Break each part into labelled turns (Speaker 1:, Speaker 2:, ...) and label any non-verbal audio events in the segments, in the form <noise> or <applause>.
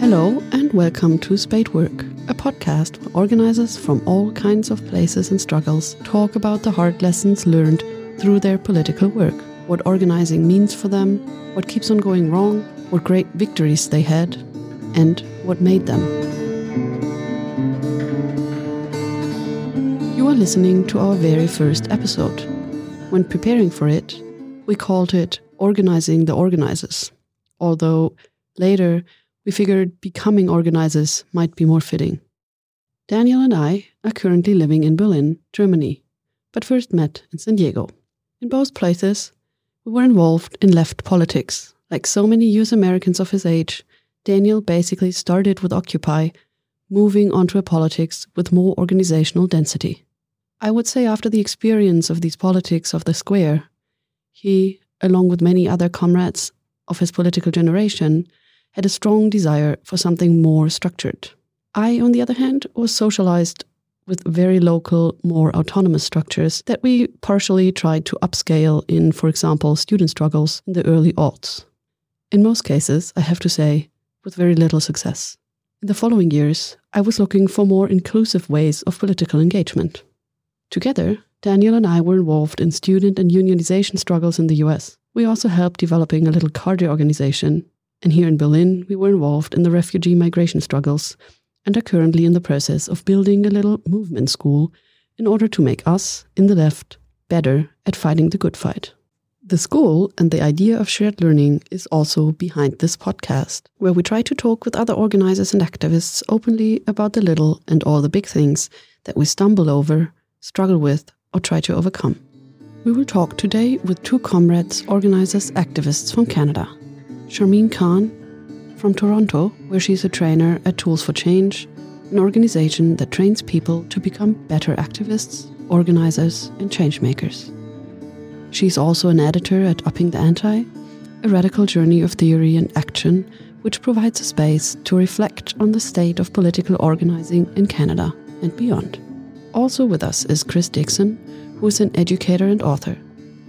Speaker 1: Hello, and welcome to Spadework, a podcast where organizers from all kinds of places and struggles talk about the hard lessons learned through their political work, what organizing means for them, what keeps on going wrong, what great victories they had, and what made them. You are listening to our very first episode. When preparing for it, we called it Organizing the Organizers, although later we figured becoming organizers might be more fitting. Daniel and I are currently living in Berlin, Germany, but first met in San Diego. In both places, we were involved in left politics. Like so many US Americans of his age, Daniel basically started with Occupy, moving onto a politics with more organizational density. I would say after the experience of these politics of the square, he, along with many other comrades of his political generation, had a strong desire for something more structured. I, on the other hand, was socialized with very local, more autonomous structures that we partially tried to upscale in, for example, student struggles in the early aughts. In most cases, I have to say, with very little success. In the following years, I was looking for more inclusive ways of political engagement. Together, Daniel and I were involved in student and unionization struggles in the US. We also helped developing a little cadre organization, and here in Berlin, we were involved in the refugee migration struggles and are currently in the process of building a little movement school in order to make us, in the left, better at fighting the good fight. The school and the idea of shared learning is also behind this podcast, where we try to talk with other organizers and activists openly about the little and all the big things that we stumble over, struggle with, or try to overcome. We will talk today with two comrades, organizers, activists from Canada. Sharmeen Khan from Toronto, where she's a trainer at Tools for Change, an organization that trains people to become better activists, organizers, and changemakers. She's also an editor at Upping the Anti, a radical journey of theory and action, which provides a space to reflect on the state of political organizing in Canada and beyond. Also with us is Chris Dixon, who is an educator and author.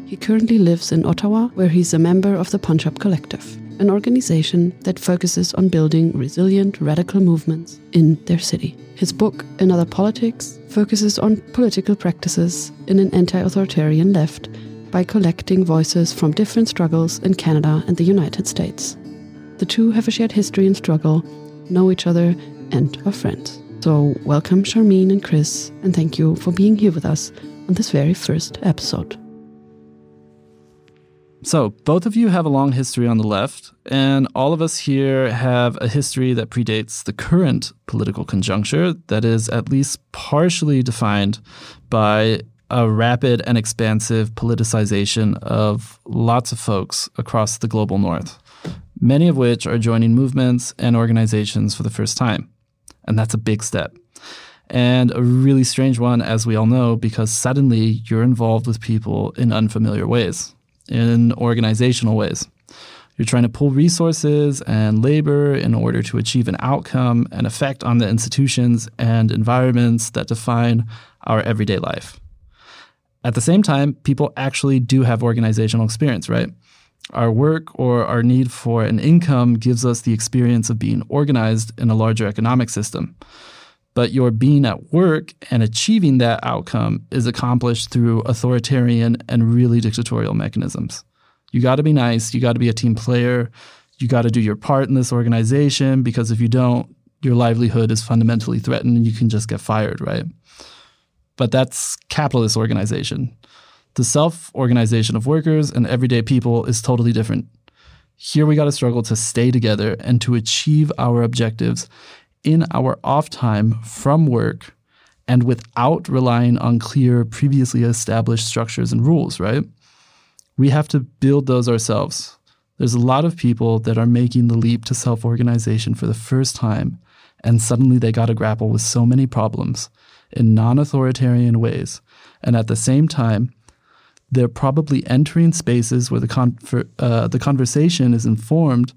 Speaker 1: He currently lives in Ottawa, where he's a member of the Up Collective, an organization that focuses on building resilient radical movements in their city. His book, Another Politics, focuses on political practices in an anti authoritarian left by collecting voices from different struggles in Canada and the United States. The two have a shared history and struggle, know each other, and are friends. So, welcome, Sharmeen and Chris, and thank you for being here with us on this very first episode.
Speaker 2: So, both of you have a long history on the left, and all of us here have a history that predates the current political conjuncture that is at least partially defined by a rapid and expansive politicization of lots of folks across the global north, many of which are joining movements and organizations for the first time. And that's a big step. And a really strange one, as we all know, because suddenly you're involved with people in unfamiliar ways in organizational ways. You're trying to pull resources and labor in order to achieve an outcome and effect on the institutions and environments that define our everyday life. At the same time, people actually do have organizational experience, right? Our work or our need for an income gives us the experience of being organized in a larger economic system. But your being at work and achieving that outcome is accomplished through authoritarian and really dictatorial mechanisms. You got to be nice, you got to be a team player, you got to do your part in this organization because if you don't, your livelihood is fundamentally threatened and you can just get fired, right? But that's capitalist organization. The self organization of workers and everyday people is totally different. Here we got to struggle to stay together and to achieve our objectives in our off time from work and without relying on clear, previously established structures and rules, right? We have to build those ourselves. There's a lot of people that are making the leap to self organization for the first time, and suddenly they got to grapple with so many problems in non authoritarian ways. And at the same time, they're probably entering spaces where the, con- uh, the conversation is informed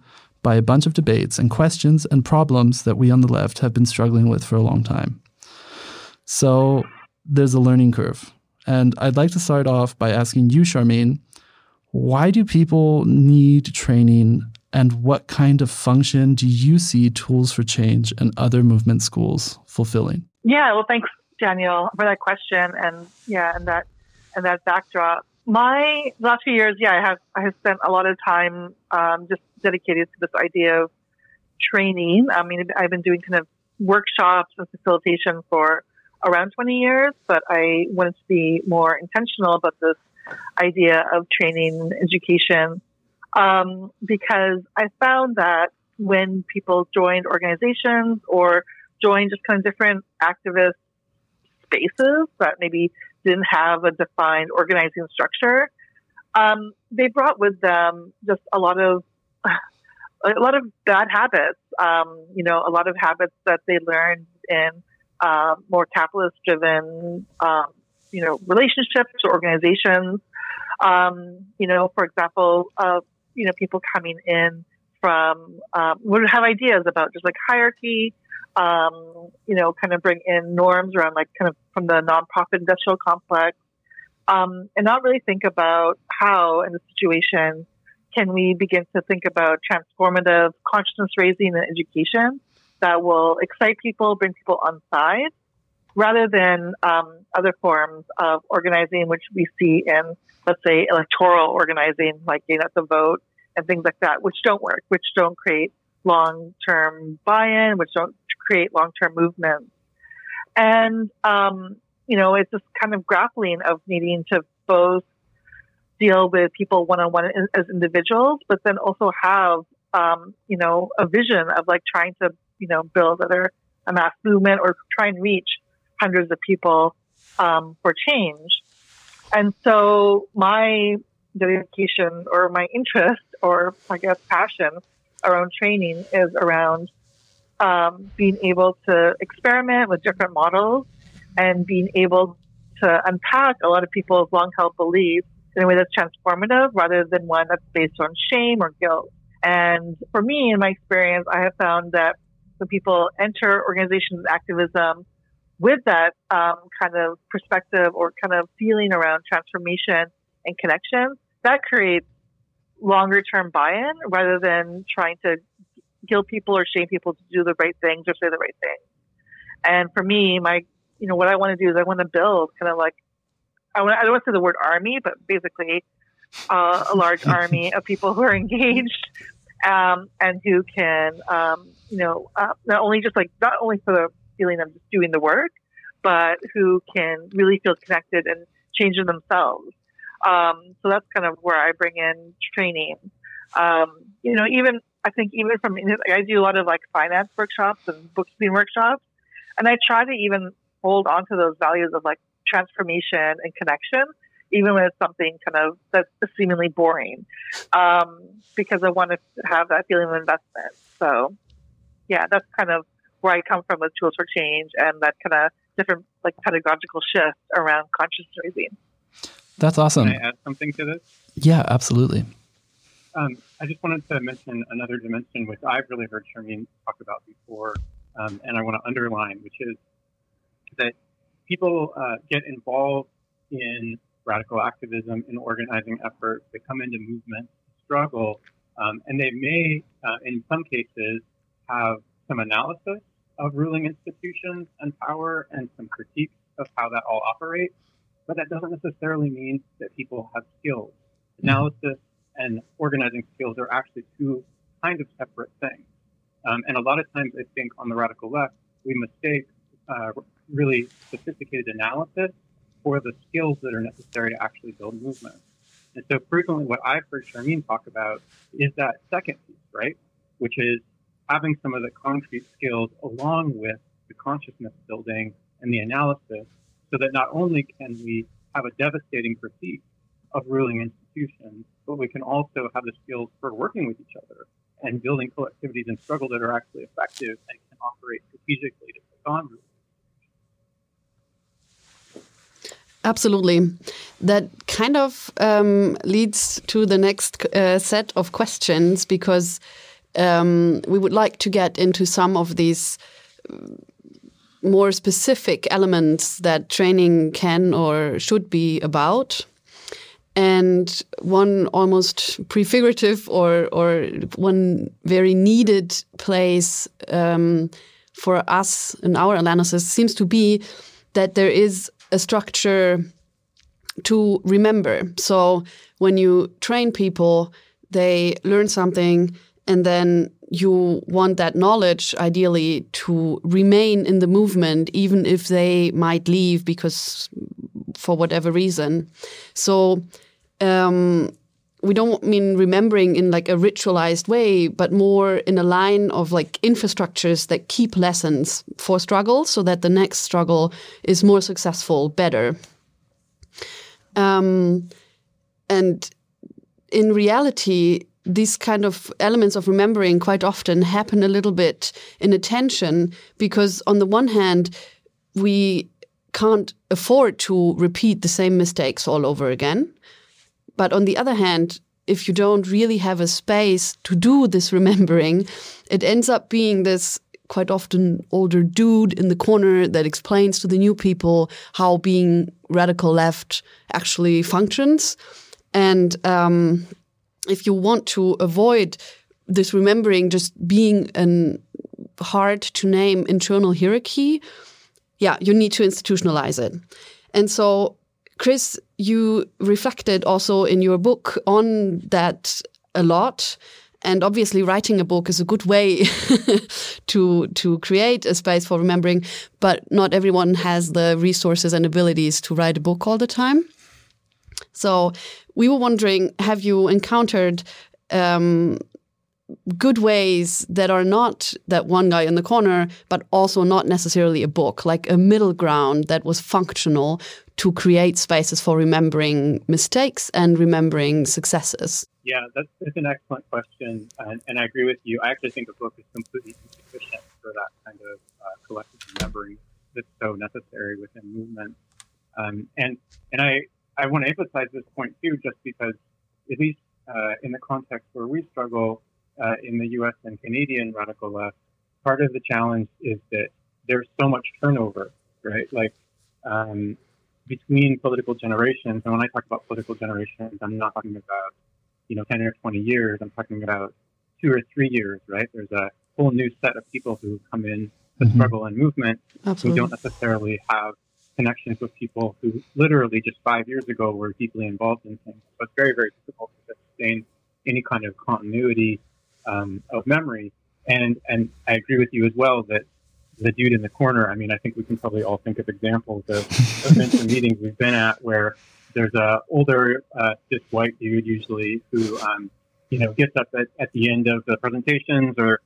Speaker 2: by a bunch of debates and questions and problems that we on the left have been struggling with for a long time. So there's a learning curve. And I'd like to start off by asking you, Sharmeen, Why do people need training and what kind of function do you see tools for change and other movement schools fulfilling?
Speaker 3: Yeah, well, thanks, Daniel, for that question, and yeah, and that and that backdrop. My last few years, yeah, I have I have spent a lot of time um, just dedicated to this idea of training. I mean, I've been doing kind of workshops and facilitation for around 20 years, but I wanted to be more intentional about this idea of training and education um, because I found that when people joined organizations or joined just kind of different activist spaces that maybe didn't have a defined organizing structure, um, they brought with them just a lot of <laughs> a lot of bad habits. Um, you know, a lot of habits that they learned in uh, more capitalist-driven, um, you know, relationships or organizations. Um, you know, for example, uh, you know, people coming in from um, would have ideas about just like hierarchy. Um, you know, kind of bring in norms around like kind of from the nonprofit industrial complex, um, and not really think about how in the situation can we begin to think about transformative consciousness raising and education that will excite people, bring people on side, rather than um, other forms of organizing, which we see in, let's say, electoral organizing, like getting out the vote and things like that, which don't work, which don't create long-term buy-in, which don't create long-term movements. And, um, you know, it's this kind of grappling of needing to both deal with people one-on-one as individuals, but then also have, um, you know, a vision of like trying to, you know, build either a mass movement or try and reach hundreds of people um, for change. And so my dedication or my interest or I guess passion around training is around um, being able to experiment with different models and being able to unpack a lot of people's long held beliefs in a way that's transformative rather than one that's based on shame or guilt. And for me, in my experience, I have found that when people enter organizations and activism with that um, kind of perspective or kind of feeling around transformation and connection, that creates longer term buy-in rather than trying to guilt people or shame people to do the right things or say the right things. And for me, my, you know, what I want to do is I want to build kind of like, I, don't want to say the word army, but basically uh, a large <laughs> army of people who are engaged um, and who can, um, you know, uh, not only just like, not only for the feeling of just doing the work, but who can really feel connected and change themselves. Um, so that's kind of where I bring in training. Um, you know, even I think even from I do a lot of like finance workshops and bookkeeping workshops, and I try to even hold on to those values of like transformation and connection, even when it's something kind of that's seemingly boring, um, because I want to have that feeling of investment. So, yeah, that's kind of where I come from with tools for change and that kind of different like pedagogical shift around conscious raising.
Speaker 2: That's awesome.
Speaker 4: Can I add something to this?
Speaker 2: Yeah, absolutely.
Speaker 4: Um, I just wanted to mention another dimension which I've really heard Sharmeen talk about before, um, and I want to underline, which is that people uh, get involved in radical activism, in organizing efforts. They come into movement, struggle, um, and they may, uh, in some cases, have some analysis of ruling institutions and power and some critiques of how that all operates but that doesn't necessarily mean that people have skills. Mm-hmm. Analysis and organizing skills are actually two kind of separate things. Um, and a lot of times, I think on the radical left, we mistake uh, really sophisticated analysis for the skills that are necessary to actually build movement. And so frequently, what I've heard Sharmeen talk about is that second piece, right? Which is having some of the concrete skills along with the consciousness building and the analysis so that not only can we have a devastating critique of ruling institutions, but we can also have the skills for working with each other and building collectivities in struggle that are actually effective and can operate strategically to take on ruling.
Speaker 1: Absolutely. That kind of um, leads to the next uh, set of questions because um, we would like to get into some of these more specific elements that training can or should be about. and one almost prefigurative or or one very needed place um, for us in our analysis seems to be that there is a structure to remember. So when you train people, they learn something and then you want that knowledge ideally to remain in the movement even if they might leave because for whatever reason so um, we don't mean remembering in like a ritualized way but more in a line of like infrastructures that keep lessons for struggle so that the next struggle is more successful better. Um, and in reality these kind of elements of remembering quite often happen a little bit in attention because on the one hand we can't afford to repeat the same mistakes all over again but on the other hand if you don't really have a space to do this remembering it ends up being this quite often older dude in the corner that explains to the new people how being radical left actually functions and um, if you want to avoid this remembering just being an hard to name internal hierarchy, yeah, you need to institutionalize it. And so, Chris, you reflected also in your book on that a lot. And obviously, writing a book is a good way <laughs> to to create a space for remembering. But not everyone has the resources and abilities to write a book all the time. So we were wondering, have you encountered um, good ways that are not that one guy in the corner, but also not necessarily a book, like a middle ground that was functional to create spaces for remembering mistakes and remembering successes?
Speaker 4: Yeah, that's, that's an excellent question. And, and, I agree with you. I actually think a book is completely insufficient for that kind of uh, collective remembering that's so necessary within movement. Um, and and I, I want to emphasize this point too, just because, at least uh, in the context where we struggle uh, in the U.S. and Canadian radical left, part of the challenge is that there's so much turnover, right? Like um, between political generations, and when I talk about political generations, I'm not talking about you know 10 or 20 years. I'm talking about two or three years, right? There's a whole new set of people who come in to mm-hmm. struggle and movement Absolutely. who don't necessarily have connections with people who literally just five years ago were deeply involved in things. So it's very, very difficult to sustain any kind of continuity um, of memory. And and I agree with you as well that the dude in the corner. I mean, I think we can probably all think of examples of events and meetings we've been at where there's a older, uh, cis white dude usually who, um, you know, gets up at, at the end of the presentations or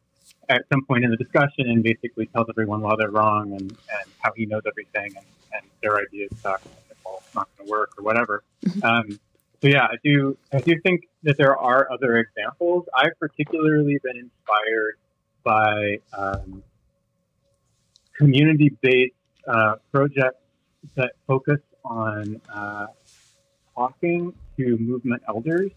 Speaker 4: at some point in the discussion and basically tells everyone why they're wrong and, and how he knows everything and, and their ideas suck and well, it's not going to work or whatever. Mm-hmm. Um, so yeah, I do I do think that there are other examples. I've particularly been inspired by um, community-based uh, projects that focus on uh, talking to movement elders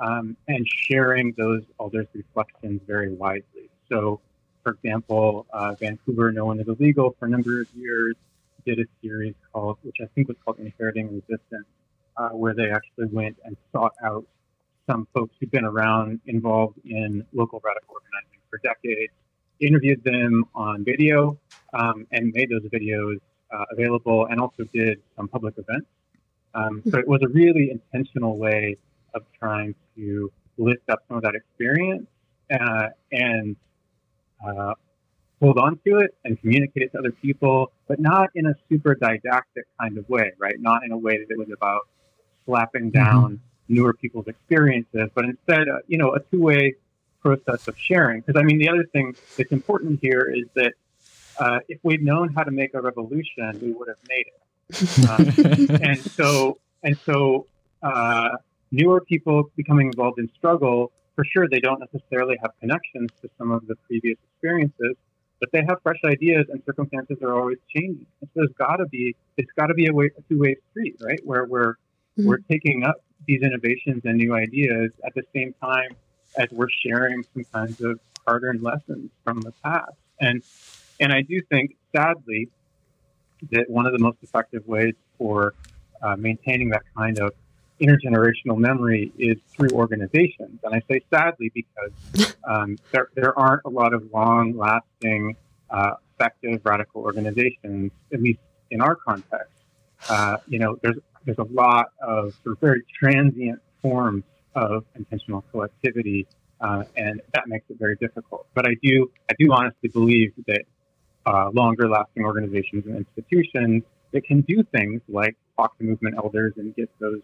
Speaker 4: um, and sharing those elders' reflections very widely. So, for example, uh, Vancouver, No One is Illegal, for a number of years, did a series called, which I think was called Inheriting Resistance, uh, where they actually went and sought out some folks who've been around involved in local radical organizing for decades, interviewed them on video, um, and made those videos uh, available, and also did some public events. Um, so it was a really intentional way of trying to lift up some of that experience uh, and uh, hold on to it and communicate it to other people, but not in a super didactic kind of way, right? Not in a way that it was about slapping mm-hmm. down mm-hmm. newer people's experiences, but instead, uh, you know, a two-way process of sharing. Because I mean, the other thing that's important here is that uh, if we'd known how to make a revolution, we would have made it. Um, and so, and so, uh, newer people becoming involved in struggle, for sure, they don't necessarily have connections to some of the previous experiences, but they have fresh ideas and circumstances are always changing. And so there's got to be it's got to be a, way, a two-way street, right? Where we're mm-hmm. we're taking up these innovations and new ideas at the same time as we're sharing some kinds of hard-earned lessons from the past. And and I do think, sadly, that one of the most effective ways for uh, maintaining that kind of intergenerational memory is through organizations. And I say sadly because <laughs> um, there, there aren't a lot of long lasting, uh, effective radical organizations, at least in our context. Uh, you know, there's, there's a lot of sort of very transient forms of intentional collectivity, uh, and that makes it very difficult. But I do, I do honestly believe that uh, longer lasting organizations and institutions that can do things like talk to movement elders and get those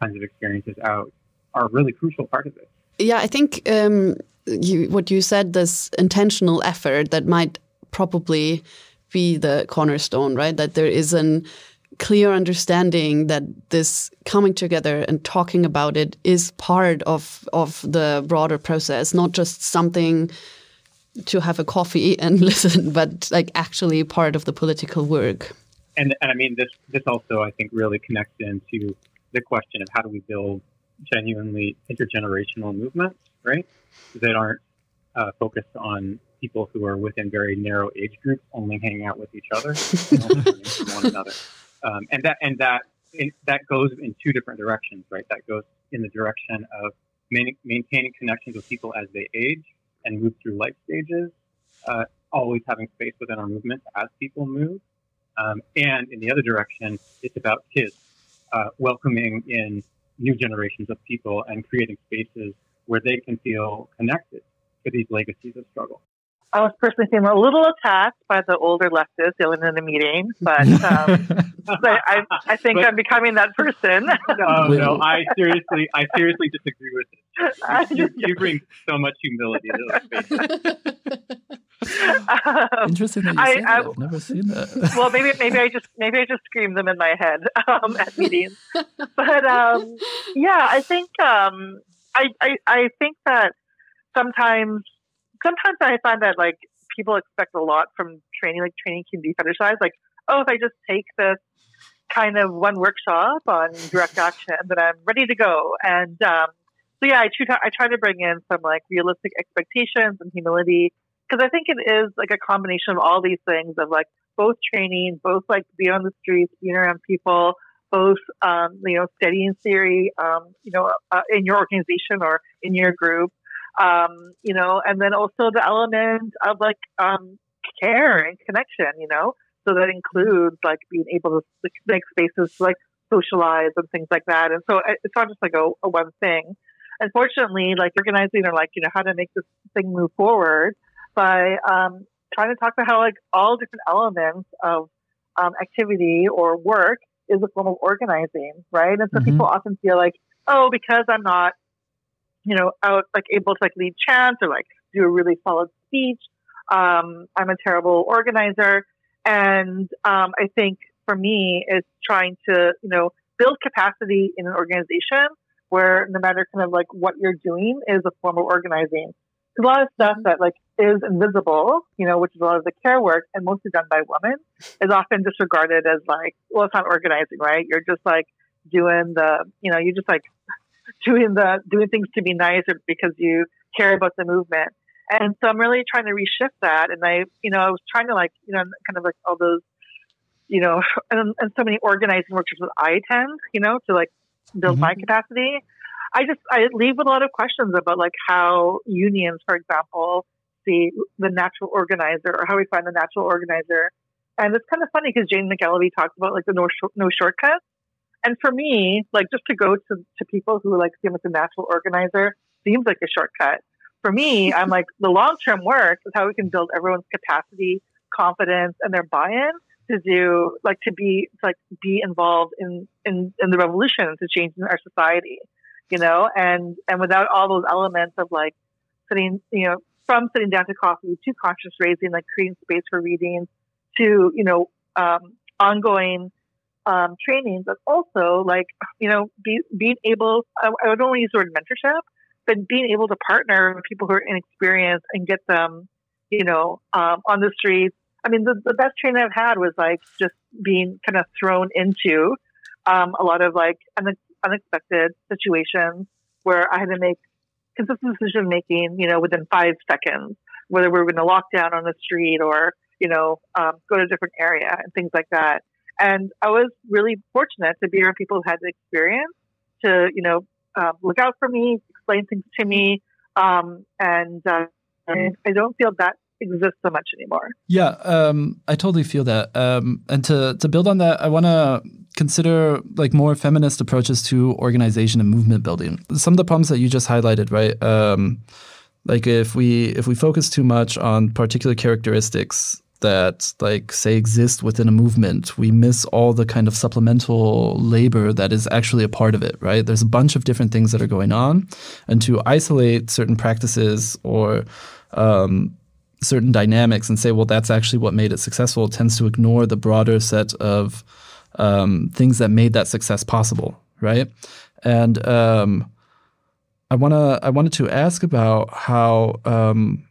Speaker 4: kinds of experiences out are a really crucial part of it.
Speaker 1: Yeah, I think um, you, what you said, this intentional effort that might probably be the cornerstone, right? That there is an clear understanding that this coming together and talking about it is part of of the broader process, not just something to have a coffee <laughs> and listen, but like actually part of the political work.
Speaker 4: And and I mean this this also I think really connects into the question of how do we build genuinely intergenerational movements, right? That aren't uh, focused on people who are within very narrow age groups, only hanging out with each other, <laughs> from one another, um, and that and that that goes in two different directions, right? That goes in the direction of main, maintaining connections with people as they age and move through life stages, uh, always having space within our movement as people move, um, and in the other direction, it's about kids uh, welcoming in new generations of people and creating spaces where they can feel connected to these legacies of struggle.
Speaker 3: I was personally feeling a little attacked by the older leftists yelling in the meeting, but, <laughs> um, but I, I think but, I'm becoming that person. <laughs>
Speaker 4: no, <laughs> no, I seriously, I seriously disagree with it. You, you, you bring so much humility to those spaces.
Speaker 2: Um, Interesting that you I, that. I've never seen that.
Speaker 3: well, maybe maybe I just maybe I just scream them in my head um, at meetings. But um, yeah, I think um, I, I I think that sometimes sometimes I find that like people expect a lot from training. Like training can be fetishized. Like oh, if I just take this kind of one workshop on direct action, then I'm ready to go. And um, so yeah, I try, I try to bring in some like realistic expectations and humility because I think it is like a combination of all these things of like both training, both like being on the streets, being around people, both um, you know studying theory, um, you know, uh, in your organization or in your group, um, you know, and then also the element of like um, care and connection, you know, so that includes like being able to make spaces to like socialize and things like that. And so it's not just like a, a one thing. Unfortunately, like organizing or like you know how to make this thing move forward by um, trying to talk about how like all different elements of um, activity or work is a form of organizing, right? And so mm-hmm. people often feel like, oh, because I'm not, you know, out like able to like lead chants or like do a really solid speech, um, I'm a terrible organizer. And um, I think for me, is trying to, you know, build capacity in an organization where no matter kind of like what you're doing is a form of organizing a lot of stuff that like is invisible, you know, which is a lot of the care work and mostly done by women, is often disregarded as like, well, it's not organizing, right? You're just like doing the, you know, you're just like doing the doing things to be nice or because you care about the movement. And so I'm really trying to reshift that. And I, you know, I was trying to like, you know, kind of like all those, you know, <laughs> and, and so many organizing workshops that I attend, you know, to like build mm-hmm. my capacity. I just I leave with a lot of questions about like how unions, for example, see the natural organizer or how we find the natural organizer. And it's kind of funny because Jane McAlevey talks about like the no, no shortcuts. And for me, like just to go to, to people who like seem like a natural organizer seems like a shortcut. For me, <laughs> I'm like the long term work is how we can build everyone's capacity, confidence, and their buy in to do like to be to, like be involved in, in in the revolution to change in our society you know, and, and without all those elements of like sitting, you know, from sitting down to coffee to conscious raising, like creating space for readings to, you know, um, ongoing um, trainings, but also like, you know, be, being able, I, I want to use the word mentorship, but being able to partner with people who are inexperienced and get them, you know, um, on the streets. I mean, the, the best training I've had was like just being kind of thrown into um, a lot of like, and unexpected situations where I had to make consistent decision making, you know, within five seconds, whether we were going to lock down on the street or, you know, um, go to a different area and things like that. And I was really fortunate to be around people who had the experience to, you know, uh, look out for me, explain things to me. Um, and, uh, I don't feel that exists so much anymore.
Speaker 2: Yeah, um, I totally feel that. Um, and to to build on that, I want to consider like more feminist approaches to organization and movement building. Some of the problems that you just highlighted, right? Um, like if we if we focus too much on particular characteristics that like say exist within a movement. We miss all the kind of supplemental labor that is actually a part of it right? There's a bunch of different things that are going on. And to isolate certain practices or um, certain dynamics and say well that's actually what made it successful tends to ignore the broader set of um, things that made that success possible right? And um, I wanna I wanted to ask about how um,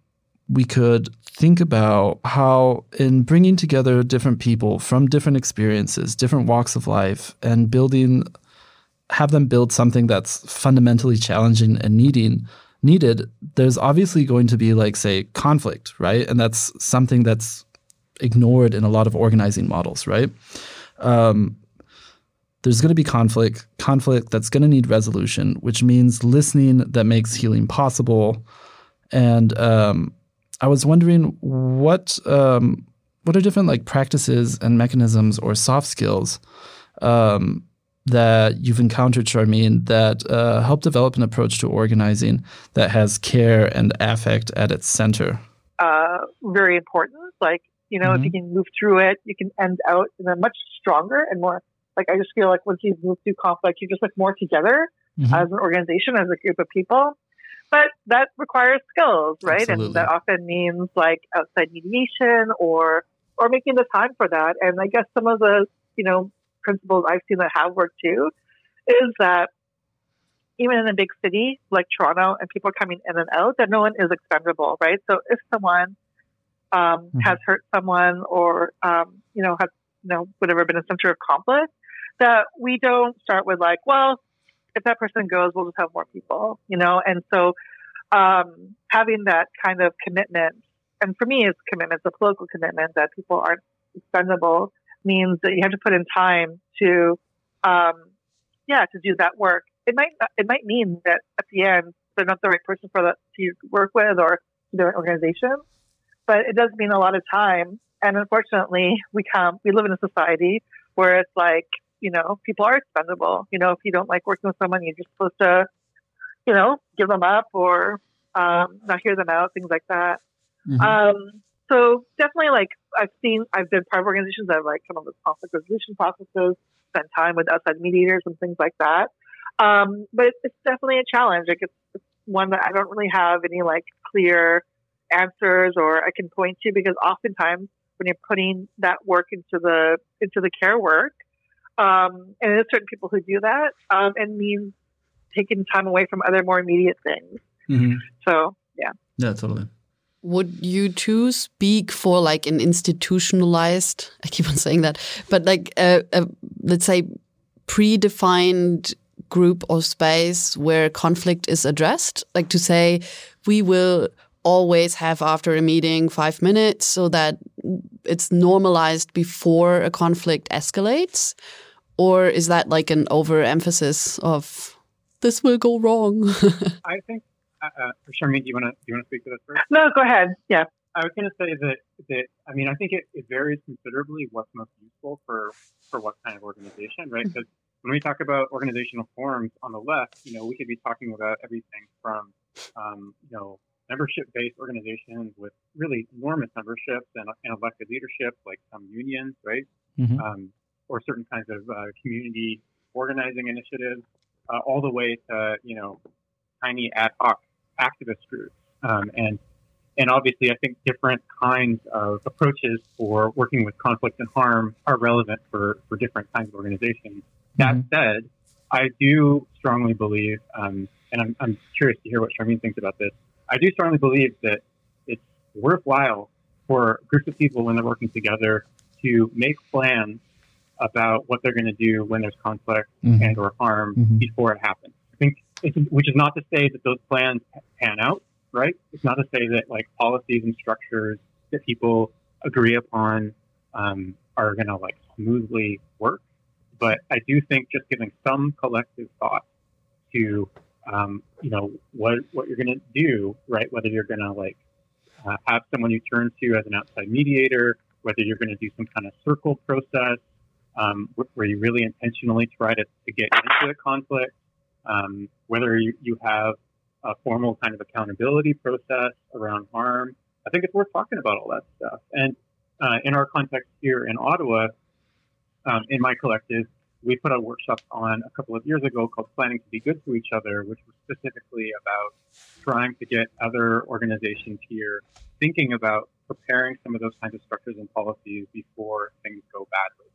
Speaker 2: we could think about how in bringing together different people from different experiences, different walks of life, and building have them build something that's fundamentally challenging and needing needed, there's obviously going to be like say conflict, right? And that's something that's ignored in a lot of organizing models, right? Um, there's going to be conflict, conflict that's going to need resolution, which means listening that makes healing possible. And um, I was wondering what um, what are different like practices and mechanisms or soft skills um, that you've encountered, Sharmeen, that uh, help develop an approach to organizing that has care and affect at its center?
Speaker 3: Uh, very important. Like you know, mm-hmm. if you can move through it, you can end out in a much stronger and more like I just feel like once you move through conflict, you just like more together mm-hmm. as an organization, as a group of people. But that requires skills, right? Absolutely. And that often means like outside mediation or or making the time for that. And I guess some of the you know principles I've seen that have worked too is that even in a big city like Toronto and people coming in and out, that no one is expendable, right? So if someone um, mm-hmm. has hurt someone or um, you know has you know whatever been a center of conflict, that we don't start with like, well, if that person goes, we'll just have more people, you know? And so, um, having that kind of commitment, and for me, it's commitment, it's a political commitment that people aren't expendable means that you have to put in time to, um, yeah, to do that work. It might, it might mean that at the end, they're not the right person for that to work with or their organization, but it does mean a lot of time. And unfortunately, we come, we live in a society where it's like, you know, people are expendable. You know, if you don't like working with someone, you're just supposed to, you know, give them up or um, not hear them out, things like that. Mm-hmm. Um, so definitely, like I've seen, I've been part of organizations that have like come up with conflict resolution processes, spent time with outside mediators and things like that. Um, but it's definitely a challenge. Like it's, it's one that I don't really have any like clear answers or I can point to because oftentimes when you're putting that work into the into the care work, um, and there's certain people who do that, um, and means taking time away from other more immediate things. Mm-hmm. So, yeah.
Speaker 2: Yeah, totally.
Speaker 1: Would you too speak for like an institutionalized, I keep on saying that, but like, a, a, let's say, predefined group or space where conflict is addressed? Like to say, we will always have after a meeting five minutes so that it's normalized before a conflict escalates? Or is that like an overemphasis of this will go wrong? <laughs>
Speaker 4: I think, uh, uh, Sharmeen, do you want to do you want to speak to this first?
Speaker 3: No, go ahead. Yeah.
Speaker 4: I was going to say that, that I mean, I think it, it varies considerably what's most useful for, for what kind of organization, right? Because mm-hmm. when we talk about organizational forms on the left, you know, we could be talking about everything from, um, you know, membership-based organizations with really enormous memberships and, and elected leadership, like some unions, right? Mm-hmm. Um, or certain kinds of uh, community organizing initiatives, uh, all the way to you know tiny ad hoc activist groups. Um, and and obviously, I think different kinds of approaches for working with conflict and harm are relevant for, for different kinds of organizations. That mm-hmm. said, I do strongly believe, um, and I'm, I'm curious to hear what Sharmeen thinks about this. I do strongly believe that it's worthwhile for groups of people when they're working together to make plans about what they're going to do when there's conflict mm-hmm. and or harm mm-hmm. before it happens. I think, which is not to say that those plans pan out, right? It's not to say that like policies and structures that people agree upon um, are going to like smoothly work. But I do think just giving some collective thought to um, you know what what you're going to do, right? Whether you're going to like uh, have someone you turn to as an outside mediator, whether you're going to do some kind of circle process um, where you really intentionally try to, to get into the conflict, um, whether you, you have a formal kind of accountability process around harm. I think it's worth talking about all that stuff. And uh, in our context here in Ottawa, um, in my collective, we put a workshop on a couple of years ago called Planning to Be Good to Each Other, which was specifically about trying to get other organizations here thinking about preparing some of those kinds of structures and policies before things go badly.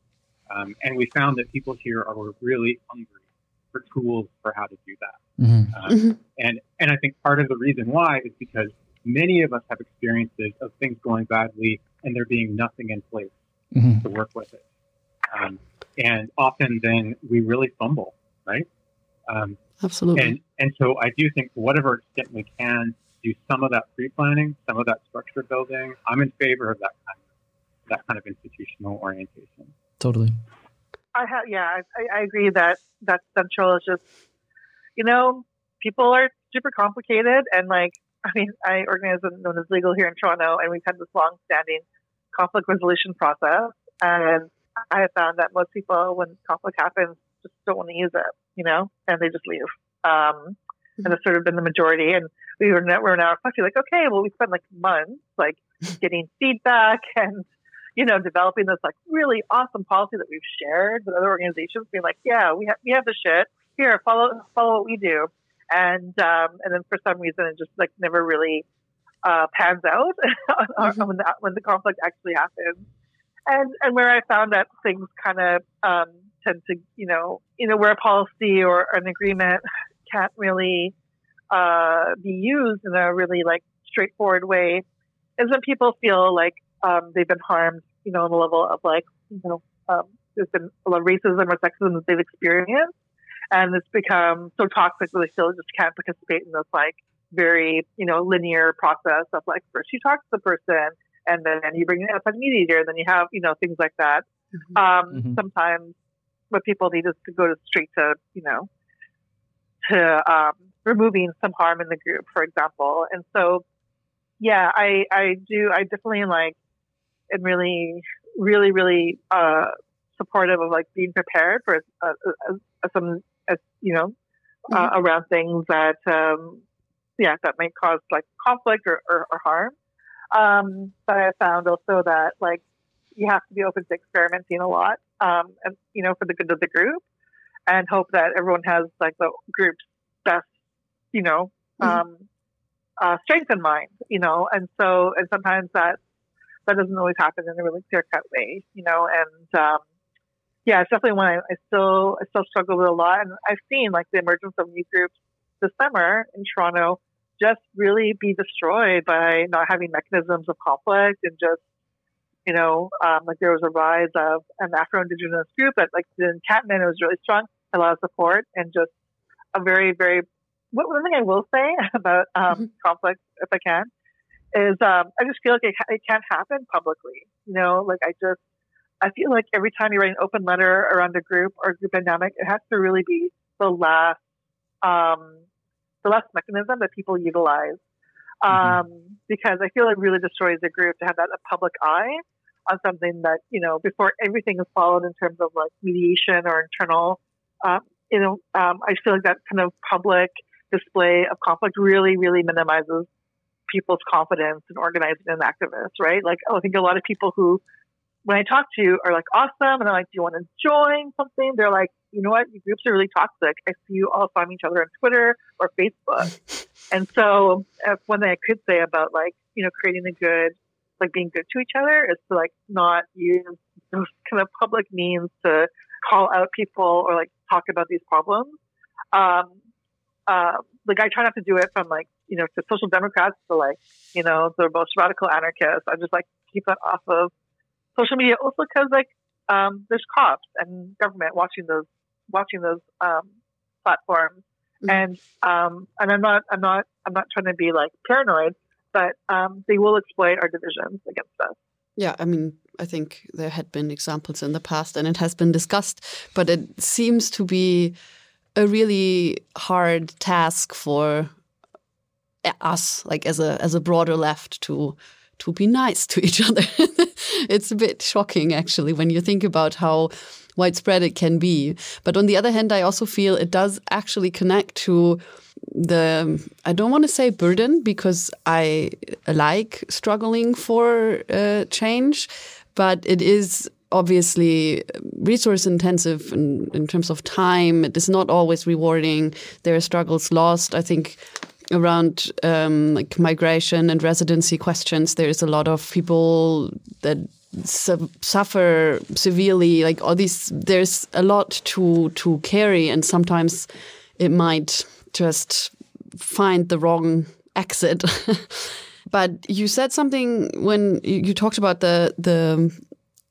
Speaker 4: Um, and we found that people here are really hungry for tools for how to do that. Mm-hmm. Um, mm-hmm. And and I think part of the reason why is because many of us have experiences of things going badly and there being nothing in place mm-hmm. to work with it. Um, and often then we really fumble, right?
Speaker 1: Um, Absolutely.
Speaker 4: And and so I do think to whatever extent we can do some of that pre-planning, some of that structure building. I'm in favor of that kind of that kind of institutional orientation.
Speaker 2: Totally.
Speaker 3: I have yeah, I, I agree that that central. Is just you know people are super complicated and like I mean I organize No One is Illegal here in Toronto and we've had this long-standing conflict resolution process and I have found that most people, when conflict happens, just don't want to use it, you know, and they just leave. Um, and it's sort of been the majority. And we were now, we're now reflecting like, okay, well, we spent like months like <laughs> getting feedback and, you know, developing this like really awesome policy that we've shared with other organizations, being like, yeah, we have we have the shit here, follow follow what we do, and um, and then for some reason it just like never really uh, pans out <laughs> mm-hmm. when the when the conflict actually happens and and where I found that things kind of um, tend to, you know, you know, where a policy or an agreement <laughs> can't really uh, be used in a really like straightforward way, is when people feel like um, they've been harmed, you know, on the level of like, you know, um, there's been a lot of racism or sexism that they've experienced, and it's become so toxic that they still just can't participate in this like very, you know, linear process of like first you talk to the person and then you bring in a mediator, and then you have you know things like that. Mm-hmm. Um, mm-hmm. Sometimes what people need is to go to straight to you know to um, removing some harm in the group, for example. And so, yeah, I I do I definitely like am really really really uh, supportive of like being prepared for uh, uh, uh some uh, you know mm-hmm. around things that um, yeah that might cause like conflict or, or, or harm. Um, but I found also that like you have to be open to experimenting a lot, um, and you know, for the good of the group, and hope that everyone has like the group's best, you know, mm-hmm. um, uh, strength in mind, you know, and so and sometimes that that doesn't always happen in a really clear cut way, you know, and um, yeah, it's definitely one I, I still I still struggle with a lot, and I've seen like the emergence of new groups this summer in Toronto just really be destroyed by not having mechanisms of conflict and just you know um, like there was a rise of an Afro-Indigenous group but like Catman it was really strong, a lot of support and just a very very one thing I will say <laughs> about um, mm-hmm. conflict if I can is um, I just feel like it, it can't happen publicly. You know, like I just I feel like every time you write an open letter around a group or group dynamic, it has to really be the last um, the last mechanism that people utilize. Mm-hmm. Um, because I feel it really destroys the group to have that a public eye on something that, you know, before everything is followed in terms of like mediation or internal, um, you know, um, I feel like that kind of public display of conflict really, really minimizes people's confidence in organizing and activists, right? Like, oh, I think a lot of people who when I talk to you are like awesome, and I'm like, do you want to join something? They're like, you know what, your groups are really toxic. I see you all following each other on Twitter or Facebook, <laughs> and so one thing I could say about like you know creating a good like being good to each other is to like not use those kind of public means to call out people or like talk about these problems. Um, uh, like I try not to do it from like you know to social democrats to like you know the most radical anarchists. I just like keep that off of social media also because like um, there's cops and government watching those watching those um, platforms mm-hmm. and um, and I'm not I'm not I'm not trying to be like paranoid but um, they will exploit our divisions against us
Speaker 1: yeah I mean I think there had been examples in the past and it has been discussed but it seems to be a really hard task for us, like as a as a broader left, to to be nice to each <laughs> other. It's a bit shocking, actually, when you think about how widespread it can be. But on the other hand, I also feel it does actually connect to the I don't want to say burden because I like struggling for uh, change, but it is obviously resource intensive in, in terms of time. It is not always rewarding. There are struggles lost. I think around um, like migration and residency questions, there is a lot of people that su suffer severely. Like all these, there's a lot to to carry, and sometimes it might just find the wrong exit. <laughs> but you said something when you talked about the the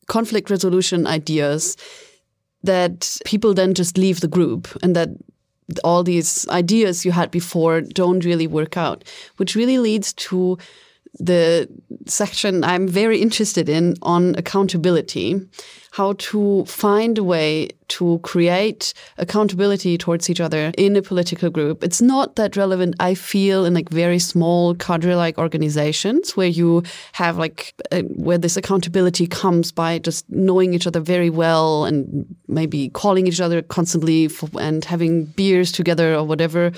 Speaker 1: conflict resolution ideas that people then just leave the group and that all these ideas you had before don't really work out, which really leads to the section I'm very interested in on accountability, how to find a way to create accountability towards each other in a political group. It's not that relevant, I feel, in like very small cadre-like organizations where you have like uh, where this accountability comes by just knowing each other very well and maybe calling each other constantly for, and having beers together or whatever,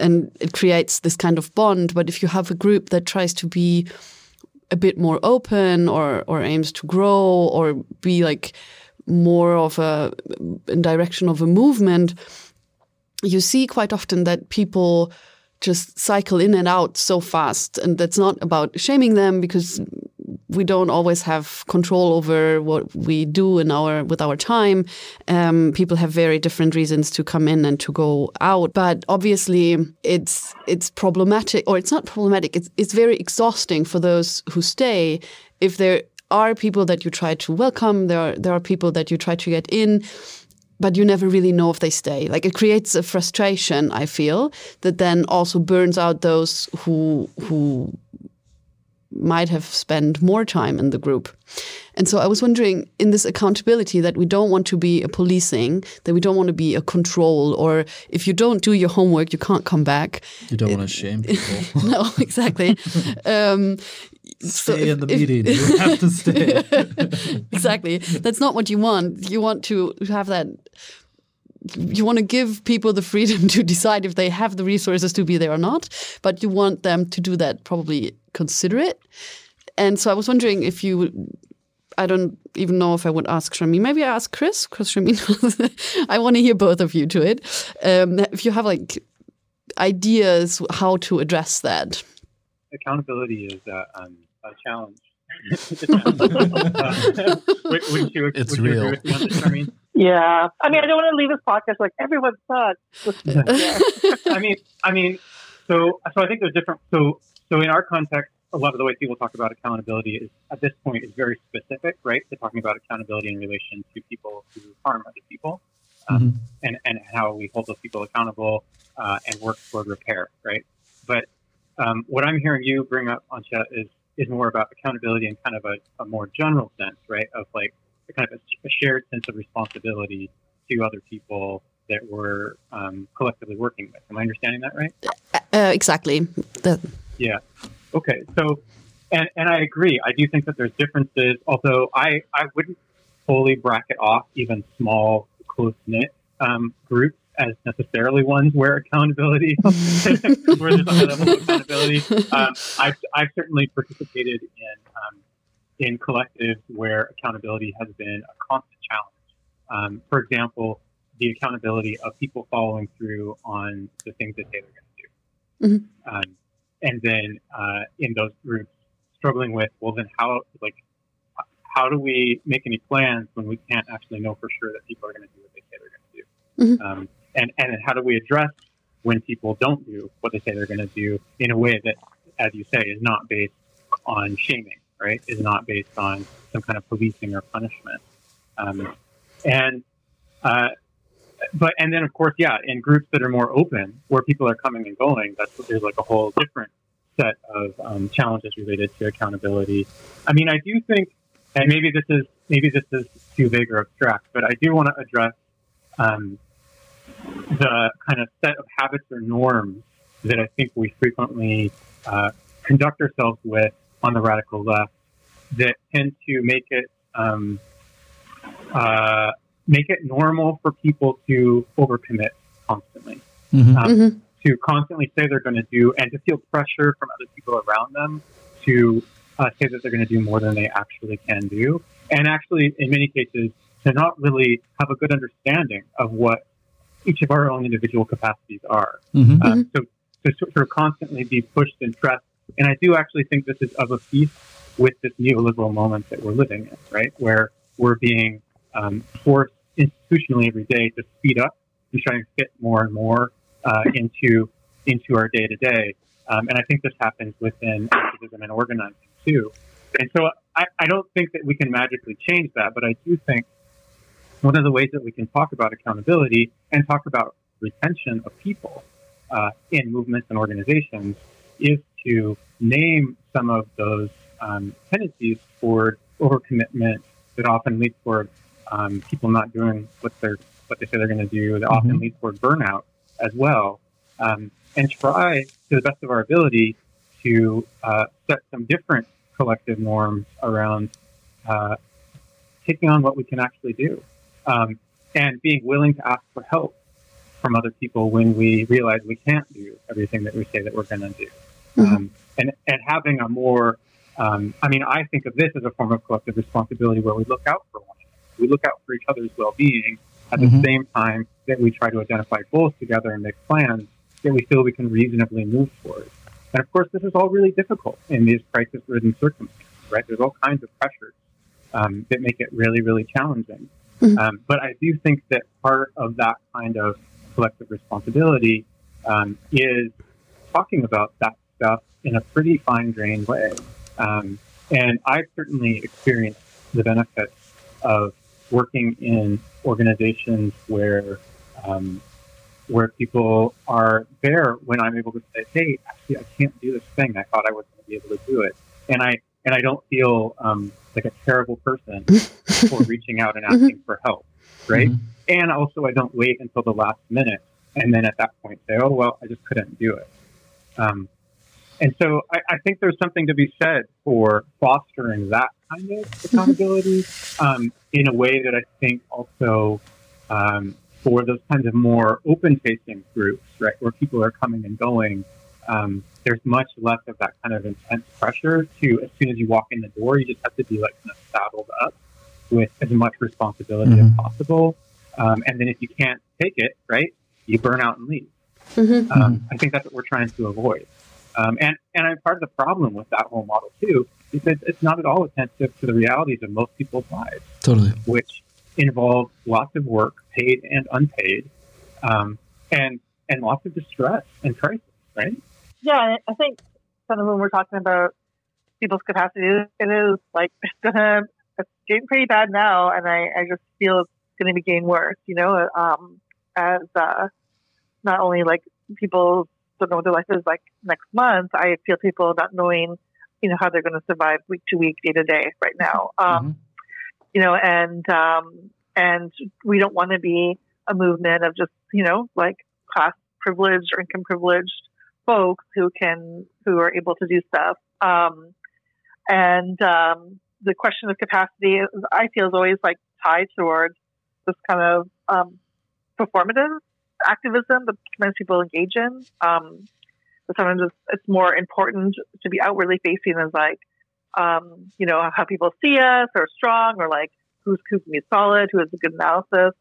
Speaker 1: and it creates this kind of bond. But if you have a group that tries to be a bit more open or or aims to grow or be like more of a in direction of a movement, you see quite often that people just cycle in and out so fast. And that's not about shaming them because we don't always have control over what we do in our with our time. Um, people have very different reasons to come in and to go out. But obviously, it's it's problematic, or it's not problematic. It's it's very exhausting for those who stay if there are people that you try to welcome. There are there are people that you try to get in but you never really know if they stay. Like it creates a frustration, I feel, that then also burns out those who who might have spent more time in the group. And so I was wondering in this accountability that we don't want to be a policing, that we don't want to be a control, or if you don't do your homework, you can't come back.
Speaker 2: You don't it, want to shame people. <laughs>
Speaker 1: no, exactly. <laughs> um,
Speaker 2: stay so if, in the meeting. you have to stay. <laughs>
Speaker 1: exactly. That's not what you want. You want to have that you want to give people the freedom <laughs> to decide if they have the resources to be there or not, but you want them to do that probably considerate. And so I was wondering if you I don't even know if I would ask Sharmeen. Maybe I ask Chris because Sharmeen. <laughs> I want to hear both of you to it. Um, if you have like ideas how to address that.
Speaker 4: Accountability is a, um, a challenge. it's, <laughs> a uh, would, would you,
Speaker 2: it's
Speaker 4: would
Speaker 2: real.
Speaker 4: You agree with me on this,
Speaker 3: yeah, I mean, I don't want to leave this podcast like everyone sucks. <laughs>
Speaker 4: I mean, I mean, so so I think there's different. So so in our context, a lot of the way people talk about accountability is at this point is very specific, right? They're talking about accountability in relation to people who harm other people, um, mm-hmm. and and how we hold those people accountable uh, and work toward repair, right? But um, what I'm hearing you bring up, Antje, is is more about accountability in kind of a, a more general sense, right? Of like a kind of a, a shared sense of responsibility to other people that we're um, collectively working with. Am I understanding that right?
Speaker 1: Uh, exactly. The-
Speaker 4: yeah. Okay. So, and, and I agree. I do think that there's differences, although I, I wouldn't fully bracket off even small, close knit um, groups as necessarily ones where accountability, <laughs> where there's a high level of accountability. <laughs> Um, I've, I've certainly participated in um, in collectives where accountability has been a constant challenge. Um, for example, the accountability of people following through on the things that they are going to do. Mm-hmm. Um, and then uh, in those groups, struggling with, well, then how, like, how do we make any plans when we can't actually know for sure that people are going to do what they say they're going to do? Mm-hmm. Um, and, and how do we address when people don't do what they say they're going to do in a way that, as you say, is not based on shaming? Right, is not based on some kind of policing or punishment. Um, and uh, but and then of course, yeah, in groups that are more open, where people are coming and going, that's there's like a whole different set of um, challenges related to accountability. I mean, I do think, and maybe this is maybe this is too vague or abstract, but I do want to address um, the kind of set of habits or norms that I think we frequently uh, conduct ourselves with on the radical left that tend to make it um, uh, make it normal for people to overcommit constantly,
Speaker 2: Mm-hmm.
Speaker 4: um,
Speaker 1: Mhm.
Speaker 4: to constantly say they're going to do, and to feel pressure from other people around them to uh, say that they're going to do more than they actually can do, and actually, in many cases, to not really have a good understanding of what each of our own individual capacities are.
Speaker 2: Mm-hmm.
Speaker 4: Um, so to sort of constantly be pushed and pressed. And I do actually think this is of a piece with this neoliberal moment that we're living in, right? Where we're being um, forced institutionally every day to speed up and try and fit more and more uh, into into our day to day. And I think this happens within activism and organizing too. And so I, I don't think that we can magically change that, but I do think one of the ways that we can talk about accountability and talk about retention of people uh, in movements and organizations is to name some of those um, tendencies toward overcommitment that often lead toward um, people not doing what they're what they say they're going to do. That often
Speaker 2: Mhm.
Speaker 4: lead toward burnout as well, um, and try to the best of our ability to uh, set some different collective norms around uh, taking on what we can actually do um, and being willing to ask for help from other people when we realize we can't do everything that we say that we're going to do.
Speaker 1: Mhm.
Speaker 4: Um, and, and having a more, um, I mean, I think of this as a form of collective responsibility where we look out for one another. We look out for each other's well being at the
Speaker 2: Mhm.
Speaker 4: same time that we try to identify goals together and make plans that we feel we can reasonably move towards. And of course, this is all really difficult in these crisis ridden circumstances, right? There's all kinds of pressures um, that make it really, really challenging.
Speaker 1: Mhm.
Speaker 4: Um, but I do think that part of that kind of collective responsibility um, is talking about that stuff in a pretty fine grained way. Um, and I've certainly experienced the benefits of working in organizations where um, where people are there when I'm able to say, "Hey, actually, I can't do this thing. I thought I was going to be able to do it," and I and I don't feel um, like a terrible person <laughs> for reaching out and asking for help, right?
Speaker 2: Mhm.
Speaker 4: And also, I don't wait until the last minute and then at that point say, "Oh well, I just couldn't do it." Um, and so I, I think there's something to be said for fostering that kind of accountability <laughs> um, in a way that I think also um, for those kinds of more open-facing groups, right, where people are coming and going. Um, there's much less of that kind of intense pressure to as soon as you walk in the door, you just have to be like kind of saddled up with as much responsibility as
Speaker 2: Mhm.
Speaker 4: possible. Um, and then if you can't take it, right, you burn out and leave.
Speaker 1: Mhm.
Speaker 4: Um, I think that's what we're trying to avoid. Um, and and I, part of the problem with that whole model too is that it's not at all attentive to the realities of most people's lives,
Speaker 2: Totally.
Speaker 4: which involves lots of work, paid and unpaid, um, and and lots of distress and crisis. Right?
Speaker 3: Yeah, I think kind of when we're talking about people's capacity, it is like <laughs> it's gonna it's getting pretty bad now, and I, I just feel it's gonna be getting worse. You know, um, as uh, not only like people don't know what their life is like next month, I feel people not knowing, you know, how they're going to survive week to week, day to day right now. Um,
Speaker 2: Mhm.
Speaker 3: you know, and um, and we don't want to be a movement of just you know like class privileged or income privileged folks who can who are able to do stuff. Um, and um, the question of capacity, is, I feel, is always like tied towards this kind of um, performative activism that sometimes people engage in. Um, but sometimes it's, it's more important to be outwardly facing as like, um, you know, how people see us or strong or like who's who can be solid, who has a good analysis.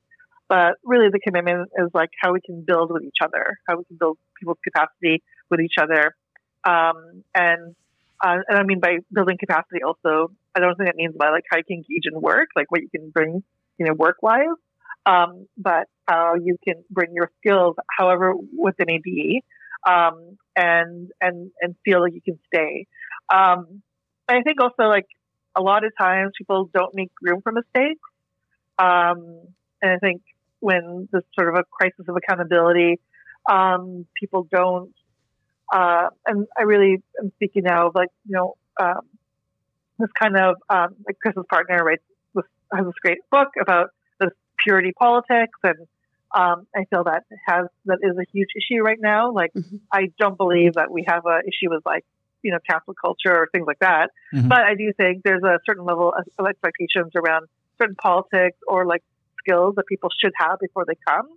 Speaker 3: But really, the commitment is like how we can build with each other, how we can build people's capacity with each other. Um, and uh, and I mean by building capacity also, I don't think that means by like how you can engage in work, like what you can bring, you know, work wise, um, but how you can bring your skills, however they may be, um, and and and feel like you can stay. Um, I think also like a lot of times people don't make room for mistakes, um, and I think when this sort of a crisis of accountability, um, people don't. Uh, and I really am speaking now of like you know um, this kind of um, like Chris's partner writes this, has this great book about this purity politics and Um, I feel that has that is a huge issue right now. Like, mm-hmm. I don't believe that we have an issue with like you know cancel culture or things like that. Mm-hmm. But I do think there's a certain level of expectations around certain politics or like skills that people should have before they come.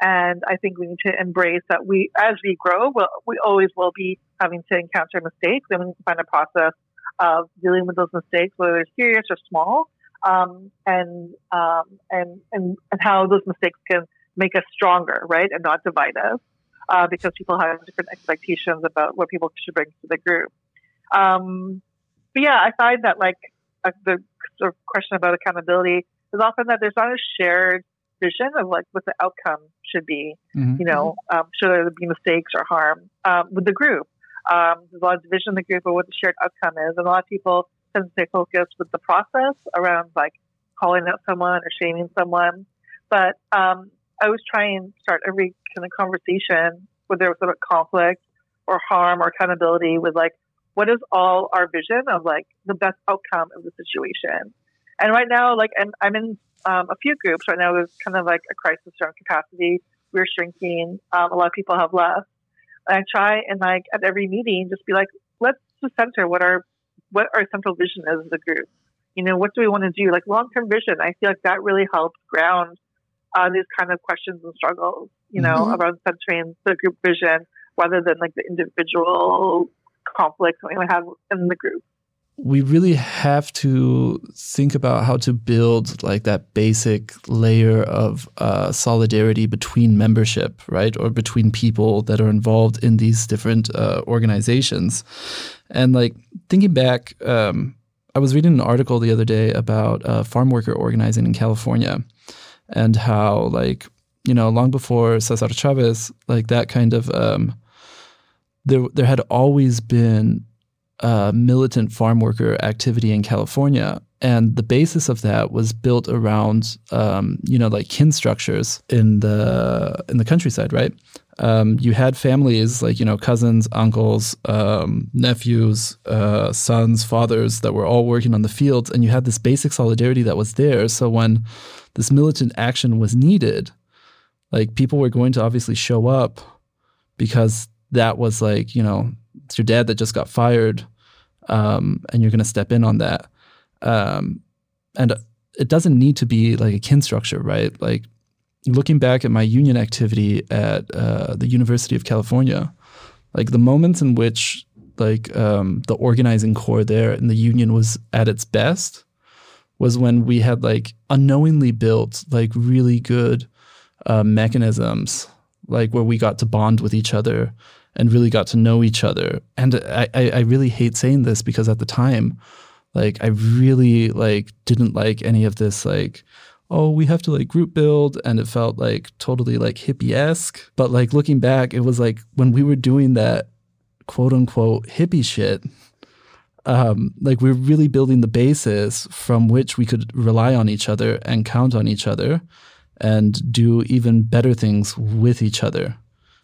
Speaker 3: And I think we need to embrace that we, as we grow, we'll, we always will be having to encounter mistakes and we need to find a process of dealing with those mistakes, whether they're serious or small, um, and, um, and, and, and how those mistakes can make us stronger, right? And not divide us, uh, because people have different expectations about what people should bring to the group. Um, but yeah, I find that like uh, the sort of question about accountability is often that there's not a shared vision of like what the outcome should be. Mm-hmm. You know, um, should there be mistakes or harm um, with the group? Um, there's a lot of division in the group of what the shared outcome is, and a lot of people tend to stay focused with the process around like calling out someone or shaming someone. But um, I was trying to start every kind of conversation, whether it was about conflict or harm or accountability, with like, what is all our vision of like the best outcome of the situation? And right now, like, and I'm in um, a few groups right now. There's kind of like a crisis around capacity. We're shrinking. Um, a lot of people have left. And I try and like at every meeting, just be like, let's just center what our what our central vision is as a group. You know, what do we want to do? Like long term vision. I feel like that really helps ground uh, these kind of questions and struggles. You know, mm-hmm. around centering the group vision rather than like the individual conflicts we have in the group
Speaker 2: we really have to think about how to build like that basic layer of uh, solidarity between membership, right, or between people that are involved in these different uh, organizations. And like thinking back, um, I was reading an article the other day about uh, farm worker organizing in California, and how like you know long before Cesar Chavez, like that kind of um, there there had always been uh, militant farm worker activity in California. And the basis of that was built around, um, you know, like kin structures in the in the countryside, right? Um, you had families like you know cousins, uncles, um, nephews, uh, sons, fathers that were all working on the fields, and you had this basic solidarity that was there. So when this militant action was needed, like people were going to obviously show up because that was like you know it's your dad that just got fired, um, and you're going to step in on that. Um, and it doesn't need to be like a kin structure, right? Like looking back at my union activity at uh, the University of California, like the moments in which like um, the organizing core there and the union was at its best was when we had like unknowingly built like really good uh, mechanisms like where we got to bond with each other and really got to know each other. And I, I really hate saying this because at the time, like I really like didn't like any of this like oh we have to like group build and it felt like totally like hippie esque. But like looking back, it was like when we were doing that quote unquote hippie shit. Um, like we're really building the basis from which we could rely on each other and count on each other and do even better things with each other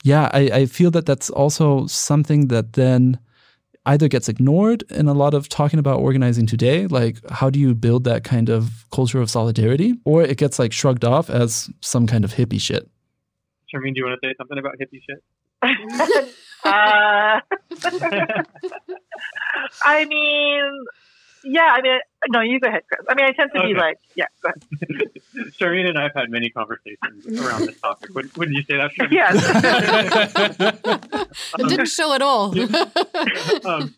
Speaker 2: yeah, I, I feel that that's also something that then either gets ignored in a lot of talking about organizing today, like how do you build that kind of culture of solidarity, or it gets like shrugged off as some kind of hippie shit.
Speaker 4: Sharmeen, do you want to say something about hippie shit? <laughs>
Speaker 3: uh, <laughs> I mean, yeah, I mean, no, you go ahead, Chris. I mean, I tend to okay. be like, yeah, go ahead. <laughs>
Speaker 4: Sharmeen and I have had many conversations around this topic. Wouldn't, wouldn't you say that?
Speaker 3: Sharmeen? Yes.
Speaker 5: it didn't show at all.
Speaker 4: um,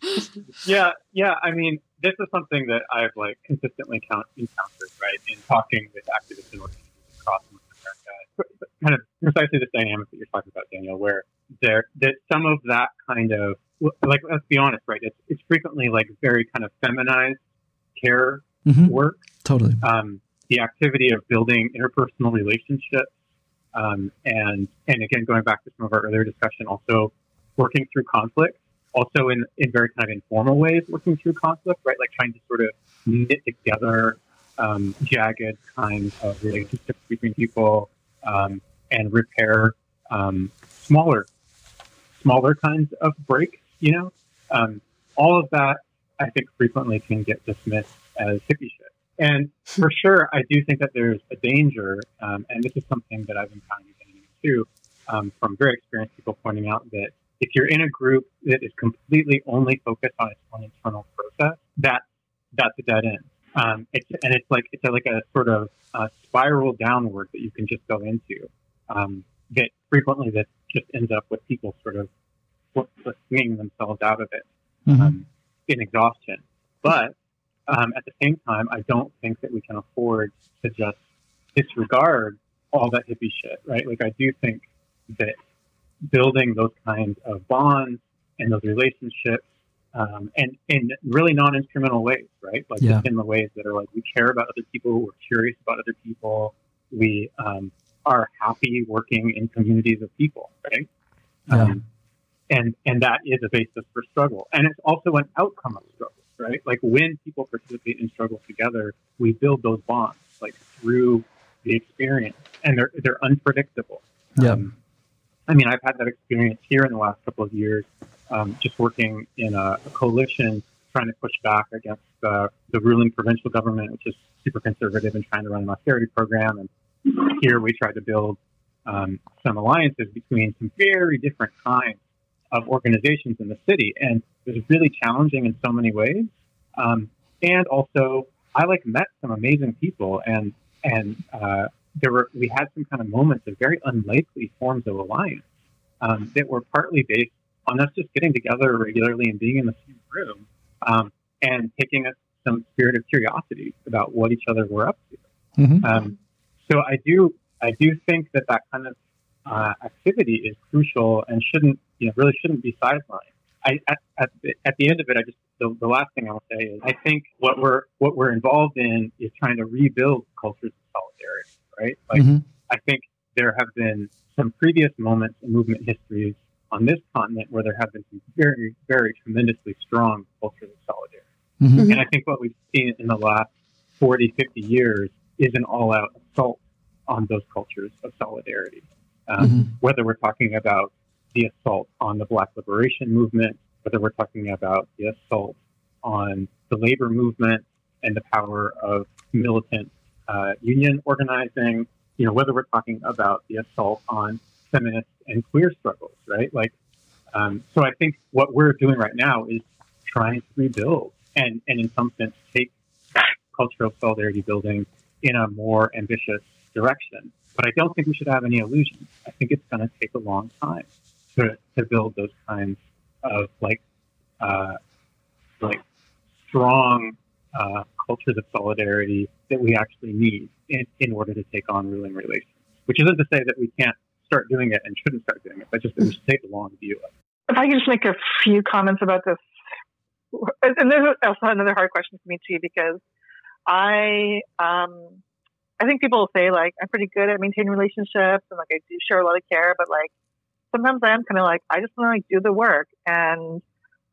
Speaker 4: yeah, yeah. I mean, this is something that I've like consistently count, encountered, right, in talking with activists and organizations across North America. Kind of precisely this dynamic that you're talking about, Daniel, where there that some of that kind of like let's be honest, right? It's it's frequently like very kind of feminized care mm-hmm. work.
Speaker 2: Totally.
Speaker 4: Um, the activity of building interpersonal relationships, um, and and again going back to some of our earlier discussion, also working through conflict, also in in very kind of informal ways, working through conflict, right? Like trying to sort of knit together um, jagged kinds of relationships between people um, and repair um, smaller smaller kinds of breaks you know, um, all of that I think frequently can get dismissed as hippie shit. And for sure, I do think that there's a danger, um, and this is something that I've encountered too, um, from very experienced people pointing out that if you're in a group that is completely only focused on its own internal process, that that's a dead end. Um, it's, and it's like it's a, like a sort of uh, spiral downward that you can just go into. Um, that frequently that just ends up with people sort of swinging themselves out of it mm-hmm. um, in exhaustion. But um, at the same time, I don't think that we can afford to just disregard all that hippie shit, right? Like I do think that building those kinds of bonds and those relationships um, and in really non-instrumental ways, right? Like yeah. in the ways that are like we care about other people, we're curious about other people, we um, are happy working in communities of people, right? Yeah. Um, and and that is a basis for struggle, and it's also an outcome of struggle, right? Like when people participate in struggle together, we build those bonds, like through the experience, and they're they're unpredictable.
Speaker 2: Yeah. Um,
Speaker 4: I mean, I've had that experience here in the last couple of years, um, just working in a, a, coalition trying to push back against uh, the ruling provincial government, which is super conservative and trying to run an austerity program. And here we tried to build um, some alliances between some very different kinds of organizations in the city, and it was really challenging in so many ways. Um, and also, I like met some amazing people, and and uh, there were we had some kind of moments of very unlikely forms of alliance um, that were partly based on us just getting together regularly and being in the same room um, and taking us some spirit of curiosity about what each other were up to. Mm-hmm. Um, so I do I do think that that kind of uh, activity is crucial and shouldn't you know really shouldn't be sidelined. I, at, at, the, at the end of it, I just the, the last thing I'll say is I think what we're what we're involved in is trying to rebuild cultures of solidarity right? Like, mm-hmm. I think there have been some previous moments in movement histories on this continent where there have been some very, very tremendously strong cultures of solidarity. Mm-hmm. And I think what we've seen in the last 40, 50 years is an all out assault on those cultures of solidarity. Um, mm-hmm. Whether we're talking about the assault on the Black liberation movement, whether we're talking about the assault on the labor movement and the power of militant uh, union organizing, you know, whether we're talking about the assault on feminist and queer struggles, right? Like, um, so I think what we're doing right now is trying to rebuild and, and in some sense take cultural solidarity building in a more ambitious direction. But I don't think we should have any illusions. I think it's going to take a long time to, to build those kinds of like, uh, like strong uh, cultures of solidarity that we actually need in, in order to take on ruling relations. Which isn't to say that we can't start doing it and shouldn't start doing it, but just take a long view of it.
Speaker 3: If I can just make a few comments about this, and there's also another hard question for me too, because I, um, I think people will say like I'm pretty good at maintaining relationships and like I do share a lot of care, but like sometimes I am kind of like I just want to like do the work. And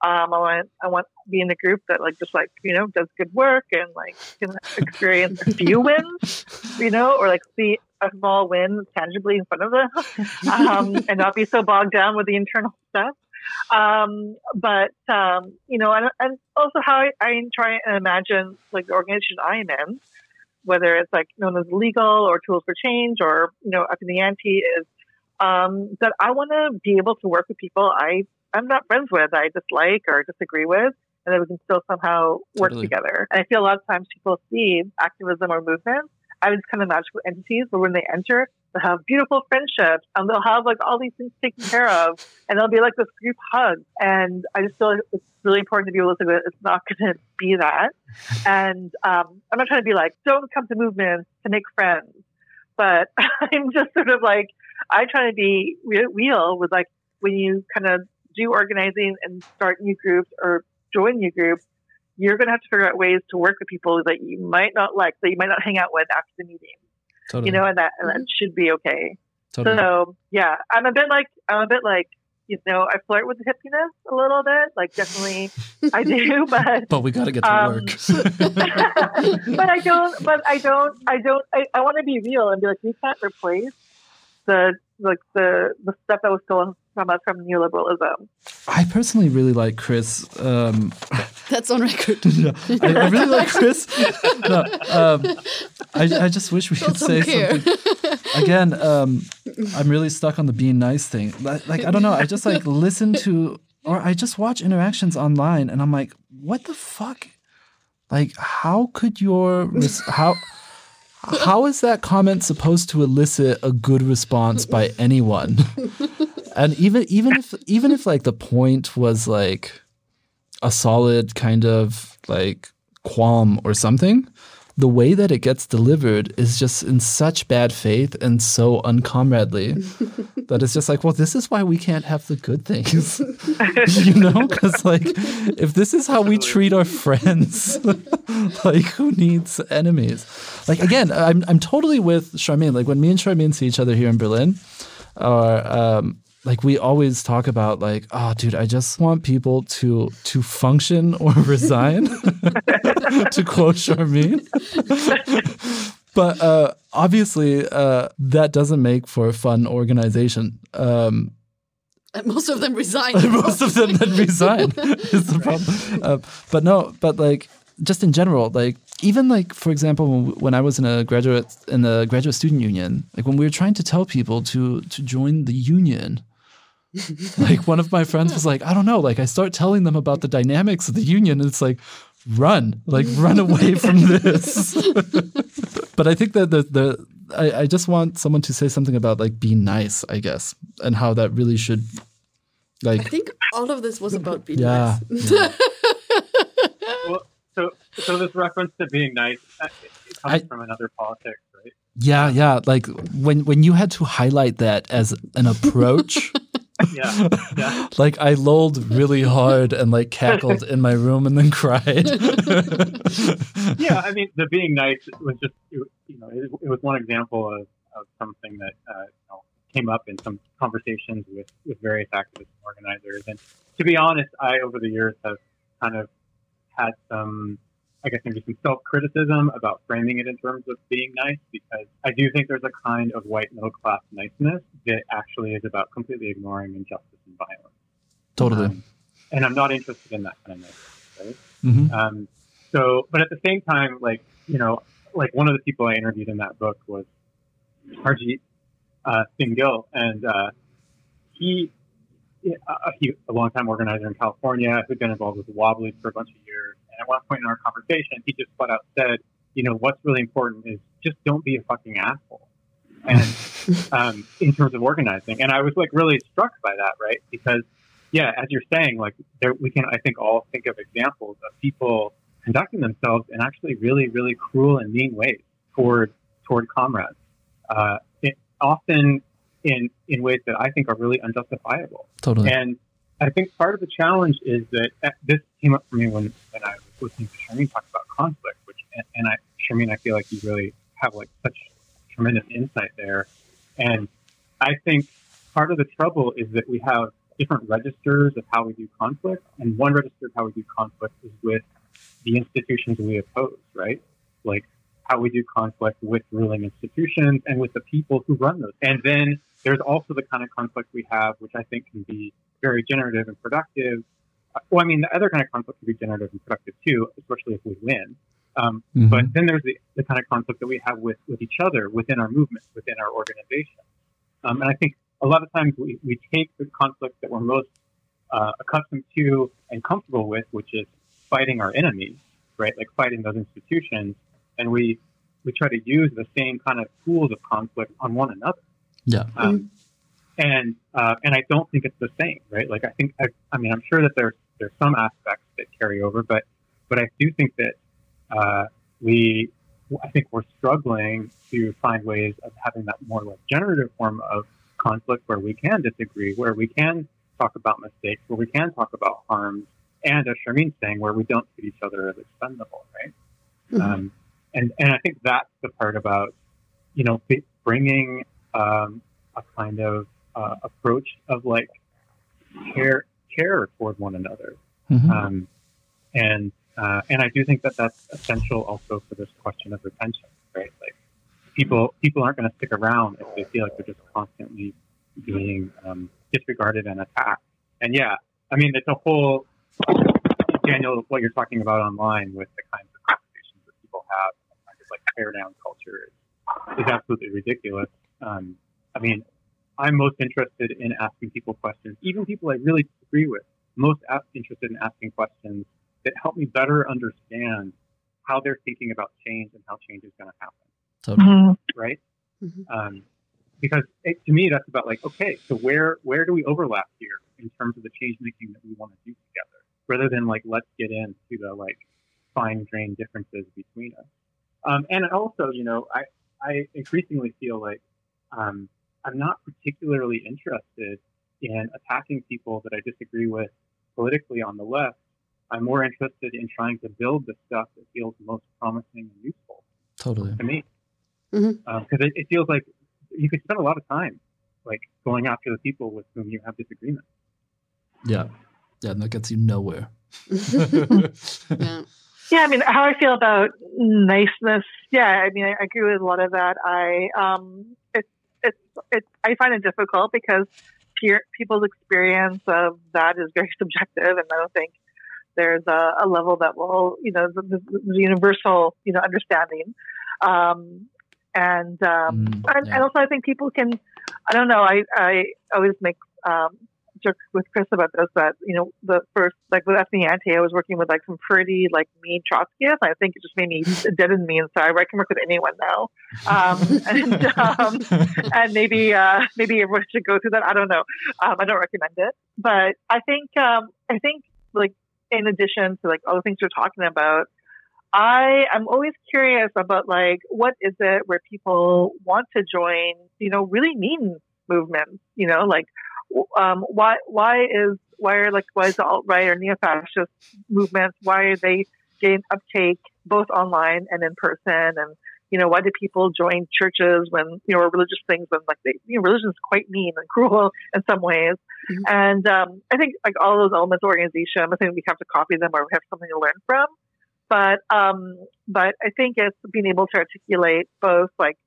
Speaker 3: um, I want I want to be in a group that like just like you know does good work and like can experience a few <laughs> wins, you know, or like see a small win tangibly in front of them, um, <laughs> and not be so bogged down with the internal stuff. Um, but um, you know, and, and also how I, I try and imagine like the organization I'm in, whether it's like No One is Illegal or tools for change or you know Upping the Anti is um, that I want to be able to work with people I I'm not friends with, I dislike or disagree with, and that we can still somehow work totally. together. And I feel a lot of times people see activism or movement as kind of magical entities, but when they enter, they'll have beautiful friendships and they'll have like all these things taken care of, and they'll be like this group hug. And I just feel like it's really important to be say that it's not going to be that. And um, I'm not trying to be like, don't come to movements to make friends, but <laughs> I'm just sort of like, I try to be real with like when you kind of do organizing and start new groups or join new groups, you're going to have to figure out ways to work with people that you might not like, that you might not hang out with after the meeting. Totally. You know, and that and that should be okay. Totally. So yeah, I'm a bit like I'm a bit like you know I flirt with the hippiness a little bit. Like definitely <laughs> I do, but
Speaker 2: but we got to get to um, work. <laughs>
Speaker 3: but I don't. But I don't. I don't. I, I want to be real and be like we can't replace the like the the stuff that was stolen from us from neoliberalism.
Speaker 2: I personally really like Chris. Um, <laughs>
Speaker 1: That's on record. <laughs>
Speaker 2: yeah, I, I, really like Chris. no, um, I, I just wish we could say care. something. Again, um, I'm really stuck on the being nice thing. Like, like I don't know. I just like listen to or I just watch interactions online and I'm like, what the fuck? Like, how could your res- how how is that comment supposed to elicit a good response by <laughs> anyone? and even even if even if like the point was like a solid kind of like qualm or something, the way that it gets delivered is just in such bad faith and so uncomradely <laughs> that it's just like, well, this is why we can't have the good things, <laughs> you know? Because like, if this is how we treat our friends, <laughs> like, who needs enemies? Like, again, I'm I'm totally with Sharmeen. Like, when me and Sharmeen see each other here in Berlin, or um, like we always talk about like oh dude i just want people to to function or <laughs> resign <laughs> to quote Sharmeen <laughs> but uh, obviously uh, that doesn't make for a fun organization um,
Speaker 1: and most of them resign.
Speaker 2: most of them then resign is the problem. Uh, but no, but like just in general, like even like for example, when, when I was in a graduate in the graduate student union, like when we were trying to tell people to to join the union, <laughs> like one of my friends was like, I don't know, like I start telling them about the dynamics of the union, and it's like, run, like run away from this. <laughs> but I think that the the I, I just want someone to say something about like being nice, I guess, and how that really should like I
Speaker 1: think all of this was about being
Speaker 2: yeah.
Speaker 1: nice.
Speaker 2: yeah. <laughs>
Speaker 4: Well, so so this reference to being nice uh, it comes
Speaker 2: I-
Speaker 4: from another politics, right?
Speaker 2: Yeah, yeah. Like when when you had to highlight that as an approach,
Speaker 4: Yeah, yeah. <laughs>
Speaker 2: like I lolled really hard and like cackled in my room and then cried. <laughs>
Speaker 4: yeah, I mean, the being nice was just, it, you know, it, it was one example of, of something that uh, you know, came up in some conversations with, with various activists and organizers. And to be honest, I, over the years, have kind of had some, I guess, maybe some self criticism about framing it in terms of being nice, because I do think there's a kind of white middle class niceness that actually is about completely ignoring injustice and violence.
Speaker 2: totally.
Speaker 4: Um, and I'm not interested in that kind of niceness, right?
Speaker 2: hmm
Speaker 4: Um, so, but at the same time, like, you know, like one of the people I interviewed in that book was Harjeet uh, Singh Gill, and uh, he, uh, he, a longtime organizer in California who'd been involved with the Wobblies for a bunch of years. And at one point in our conversation, he just flat out said, you know, what's really important is just don't be a fucking asshole. And <laughs> um, in terms of organizing, and I was like really struck by that, right? Because yeah, as you're saying, like there, we can, I think, all think of examples of people conducting themselves in actually really, really cruel and mean ways toward toward comrades, uh, it, often in in ways that I think are really unjustifiable.
Speaker 2: Totally.
Speaker 4: And I think part of the challenge is that uh, this came up for me when, when I was listening to Sharmeen talk about conflict, which and, and I, I feel like you really have like such tremendous insight there. And I think part of the trouble is that we have different registers of how we do conflict, and one register of how we do conflict is with the institutions we oppose, right? Like how we do conflict with ruling institutions and with the people who run those. And then there's also the kind of conflict we have, which I think can be very generative and productive. Uh, Well, I mean, the other kind of conflict can be generative and productive too, especially if we win. Um,
Speaker 2: Mhm.
Speaker 4: But then there's the, the kind of conflict that we have with, with each other, within our movement, within our organization. Um, and I think a lot of times we, we take the conflict that we're most uh, accustomed to and comfortable with, which is fighting our enemies, right? Like fighting those institutions, and we we try to use the same kind of tools of conflict on one another.
Speaker 2: Yeah.
Speaker 4: Um, and uh, and I don't think it's the same, right? Like I think I, I mean I'm sure that there's there's some aspects that carry over, but but I do think that uh, we I think we're struggling to find ways of having that more like generative form of conflict where we can disagree, where we can talk about mistakes, where we can talk about harms, and as Sharmeen's saying, where we don't see each other as expendable, right?
Speaker 1: Mhm.
Speaker 4: Um, and and I think that's the part about you know bringing um, a kind of uh, approach of like care care toward one another,
Speaker 2: Mhm.
Speaker 4: um, and uh, and I do think that that's essential also for this question of retention, right? Like people people aren't going to stick around if they feel like they're just constantly being um, disregarded and attacked. And yeah, I mean it's a whole Daniel, what you're talking about online with the kinds of conversations that people have, kind of like tear down culture is, is absolutely ridiculous. Um, I mean, I'm most interested in asking people questions, even people I really disagree with. Most interested in asking questions that help me better understand how they're thinking about change and how change is going to happen.
Speaker 2: Totally.
Speaker 3: Mm-hmm.
Speaker 4: Right? Mm-hmm. Um, because it, to me, that's about like, okay, so where where do we overlap here in terms of the change making that we want to do together, rather than like let's get into the like fine grained differences between us. Um, and also, you know, I I increasingly feel like um, I'm not particularly interested in attacking people that I disagree with politically on the left. I'm more interested in trying to build the stuff that feels most promising and useful.
Speaker 2: Totally.
Speaker 4: To me. Because mm-hmm. um, it, it feels like you could spend a lot of time like going after the people with whom you have disagreement.
Speaker 2: Yeah. Yeah, and that gets you nowhere. <laughs>
Speaker 3: yeah. Yeah, I mean, how I feel about niceness. Yeah, I mean, I, agree with a lot of that. I um, it's it's it. I find it difficult because peer, people's experience of that is very <laughs> subjective, and I don't think there's a, a level that will, you know, the, the, the universal, you know, understanding. Um, and, um, mm, and, and also I think people can, I don't know, I, I always make, um, with Chris about this that, you know, the first, like with Ethne Anti, I was working with like some pretty like mean Trotskyists. I think it just made me deaden me inside. I can work with anyone now. Um, <laughs> and, um, and maybe, uh, maybe everyone should go through that. I don't know. Um, I don't recommend it, but I think, um, I think like in addition to like all the things you're talking about, I am always curious about like what is it where people want to join, you know, really mean movements, you know, like um, why why is why are like why is the alt right or neo fascist movements why are they getting uptake both online and in person? And you know why do people join churches when you know religious things when like they you know religion is quite mean and cruel <laughs> in some ways. Mm-hmm. and um, I think like all those elements of organization I think we have to copy them or we have something to learn from. But um, but I think it's being able to articulate both like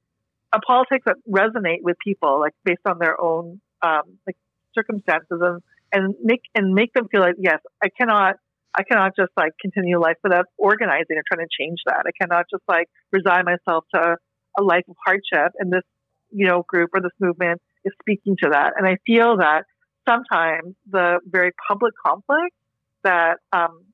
Speaker 3: a politics that resonate with people like based on their own um, like circumstances and, and make and make them feel like yes, I cannot I cannot just like continue life without organizing and trying to change that. I cannot just like resign myself to a life of hardship. And this, you know, group or this movement is speaking to that. And I feel that sometimes the very public conflict that, um,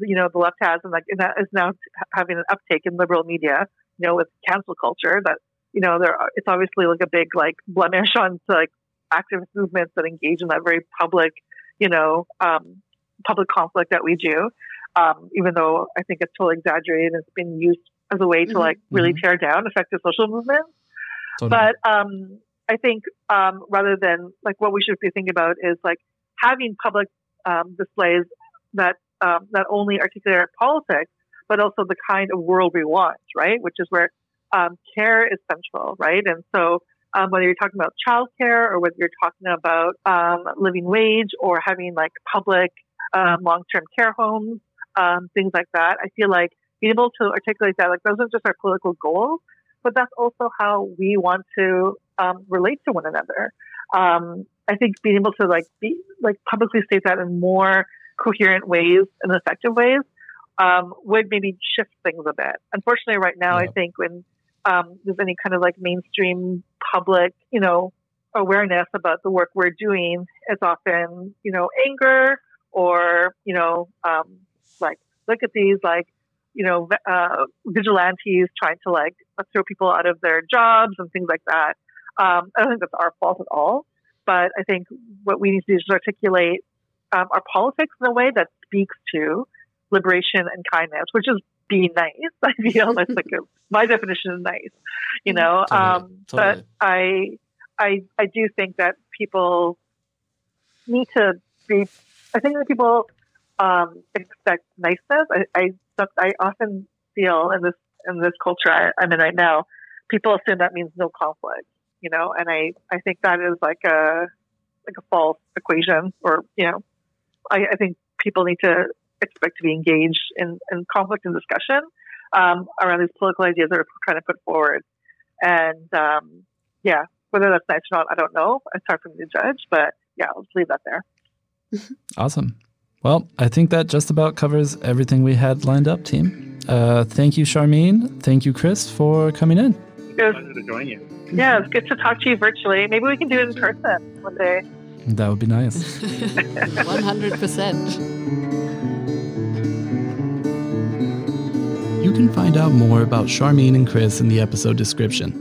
Speaker 3: you know, the left has and like, and that is now having an uptake in liberal media, you know, with cancel culture that, you know, there, are, it's obviously like a big like blemish on like activist movements that engage in that very public, you know, um, public conflict that we do. Um, even though I think it's totally exaggerated and it's been used as a way to mm-hmm. like really mm-hmm. tear down effective social movements. Totally. But um, I think um, rather than like what we should be thinking about is like having public um, displays that um, not only articulate politics, but also the kind of world we want, right? Which is where um, care is central, right? And so um, whether you're talking about childcare or whether you're talking about um, living wage or having like public um, long-term care homes, um, things like that. I feel like being able to articulate that, like those are just our political goals, but that's also how we want to um, relate to one another. Um, I think being able to like be like publicly state that in more coherent ways and effective ways would maybe shift things a bit. Unfortunately, right now, yeah. I think when um, there's any kind of like mainstream public, you know, awareness about the work we're doing, it's often, you know, anger or, you know, um, like, look at these, like, you know, uh, vigilantes trying to like throw people out of their jobs and things like that. Um, I don't think that's our fault at all. But I think what we need to do is articulate um, our politics in a way that speaks to liberation and kindness, which is be nice. <laughs> I feel that's like a, <laughs> my definition of nice, you know. Totally, um, totally. But I, I, I do think that people need to be. I think that people um, expect niceness. I, I, I often feel in this in this culture I, I'm in right now, people assume that means no conflict, you know, and I, I think that is like a like a false equation, or you know, I, I think people need to expect to be engaged in, in conflict and discussion um, around these political ideas that are trying to put forward. And um, yeah, whether that's nice or not, I don't know. It's hard for me to judge, but yeah, let's leave that there. <laughs>
Speaker 2: awesome. Well, I think that just about covers everything we had lined up, team. Uh, thank you, Sharmeen. Thank you, Chris, for coming in.
Speaker 4: It was a pleasure to join you.
Speaker 3: Yeah, it's good to talk to you virtually. Maybe we can do it in person one day.
Speaker 2: That would be nice. <laughs>
Speaker 1: 100%.
Speaker 2: Can find out more about Sharmeen and Chris in the episode description.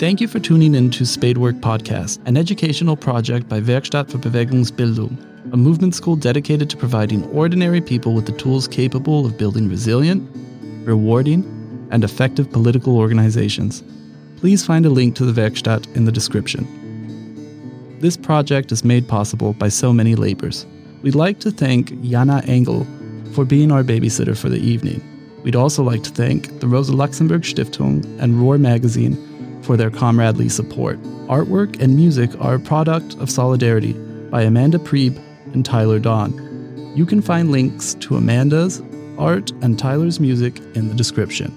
Speaker 2: Thank you for tuning in to Spadework Podcast, an educational project by Werkstatt für Bewegungsbildung, a movement school dedicated to providing ordinary people with the tools capable of building resilient, rewarding, and effective political organizations. Please find a link to the Werkstatt in the description. This project is made possible by so many labors. We'd like to thank Jana Engel for being our babysitter for the evening. We'd also like to thank the Rosa Luxemburg Stiftung and Roar Magazine for their comradely support. Artwork and music are a product of Solidarity by Amanda Prieb and Tyler Dawn. You can find links to Amanda's art and Tyler's music in the description.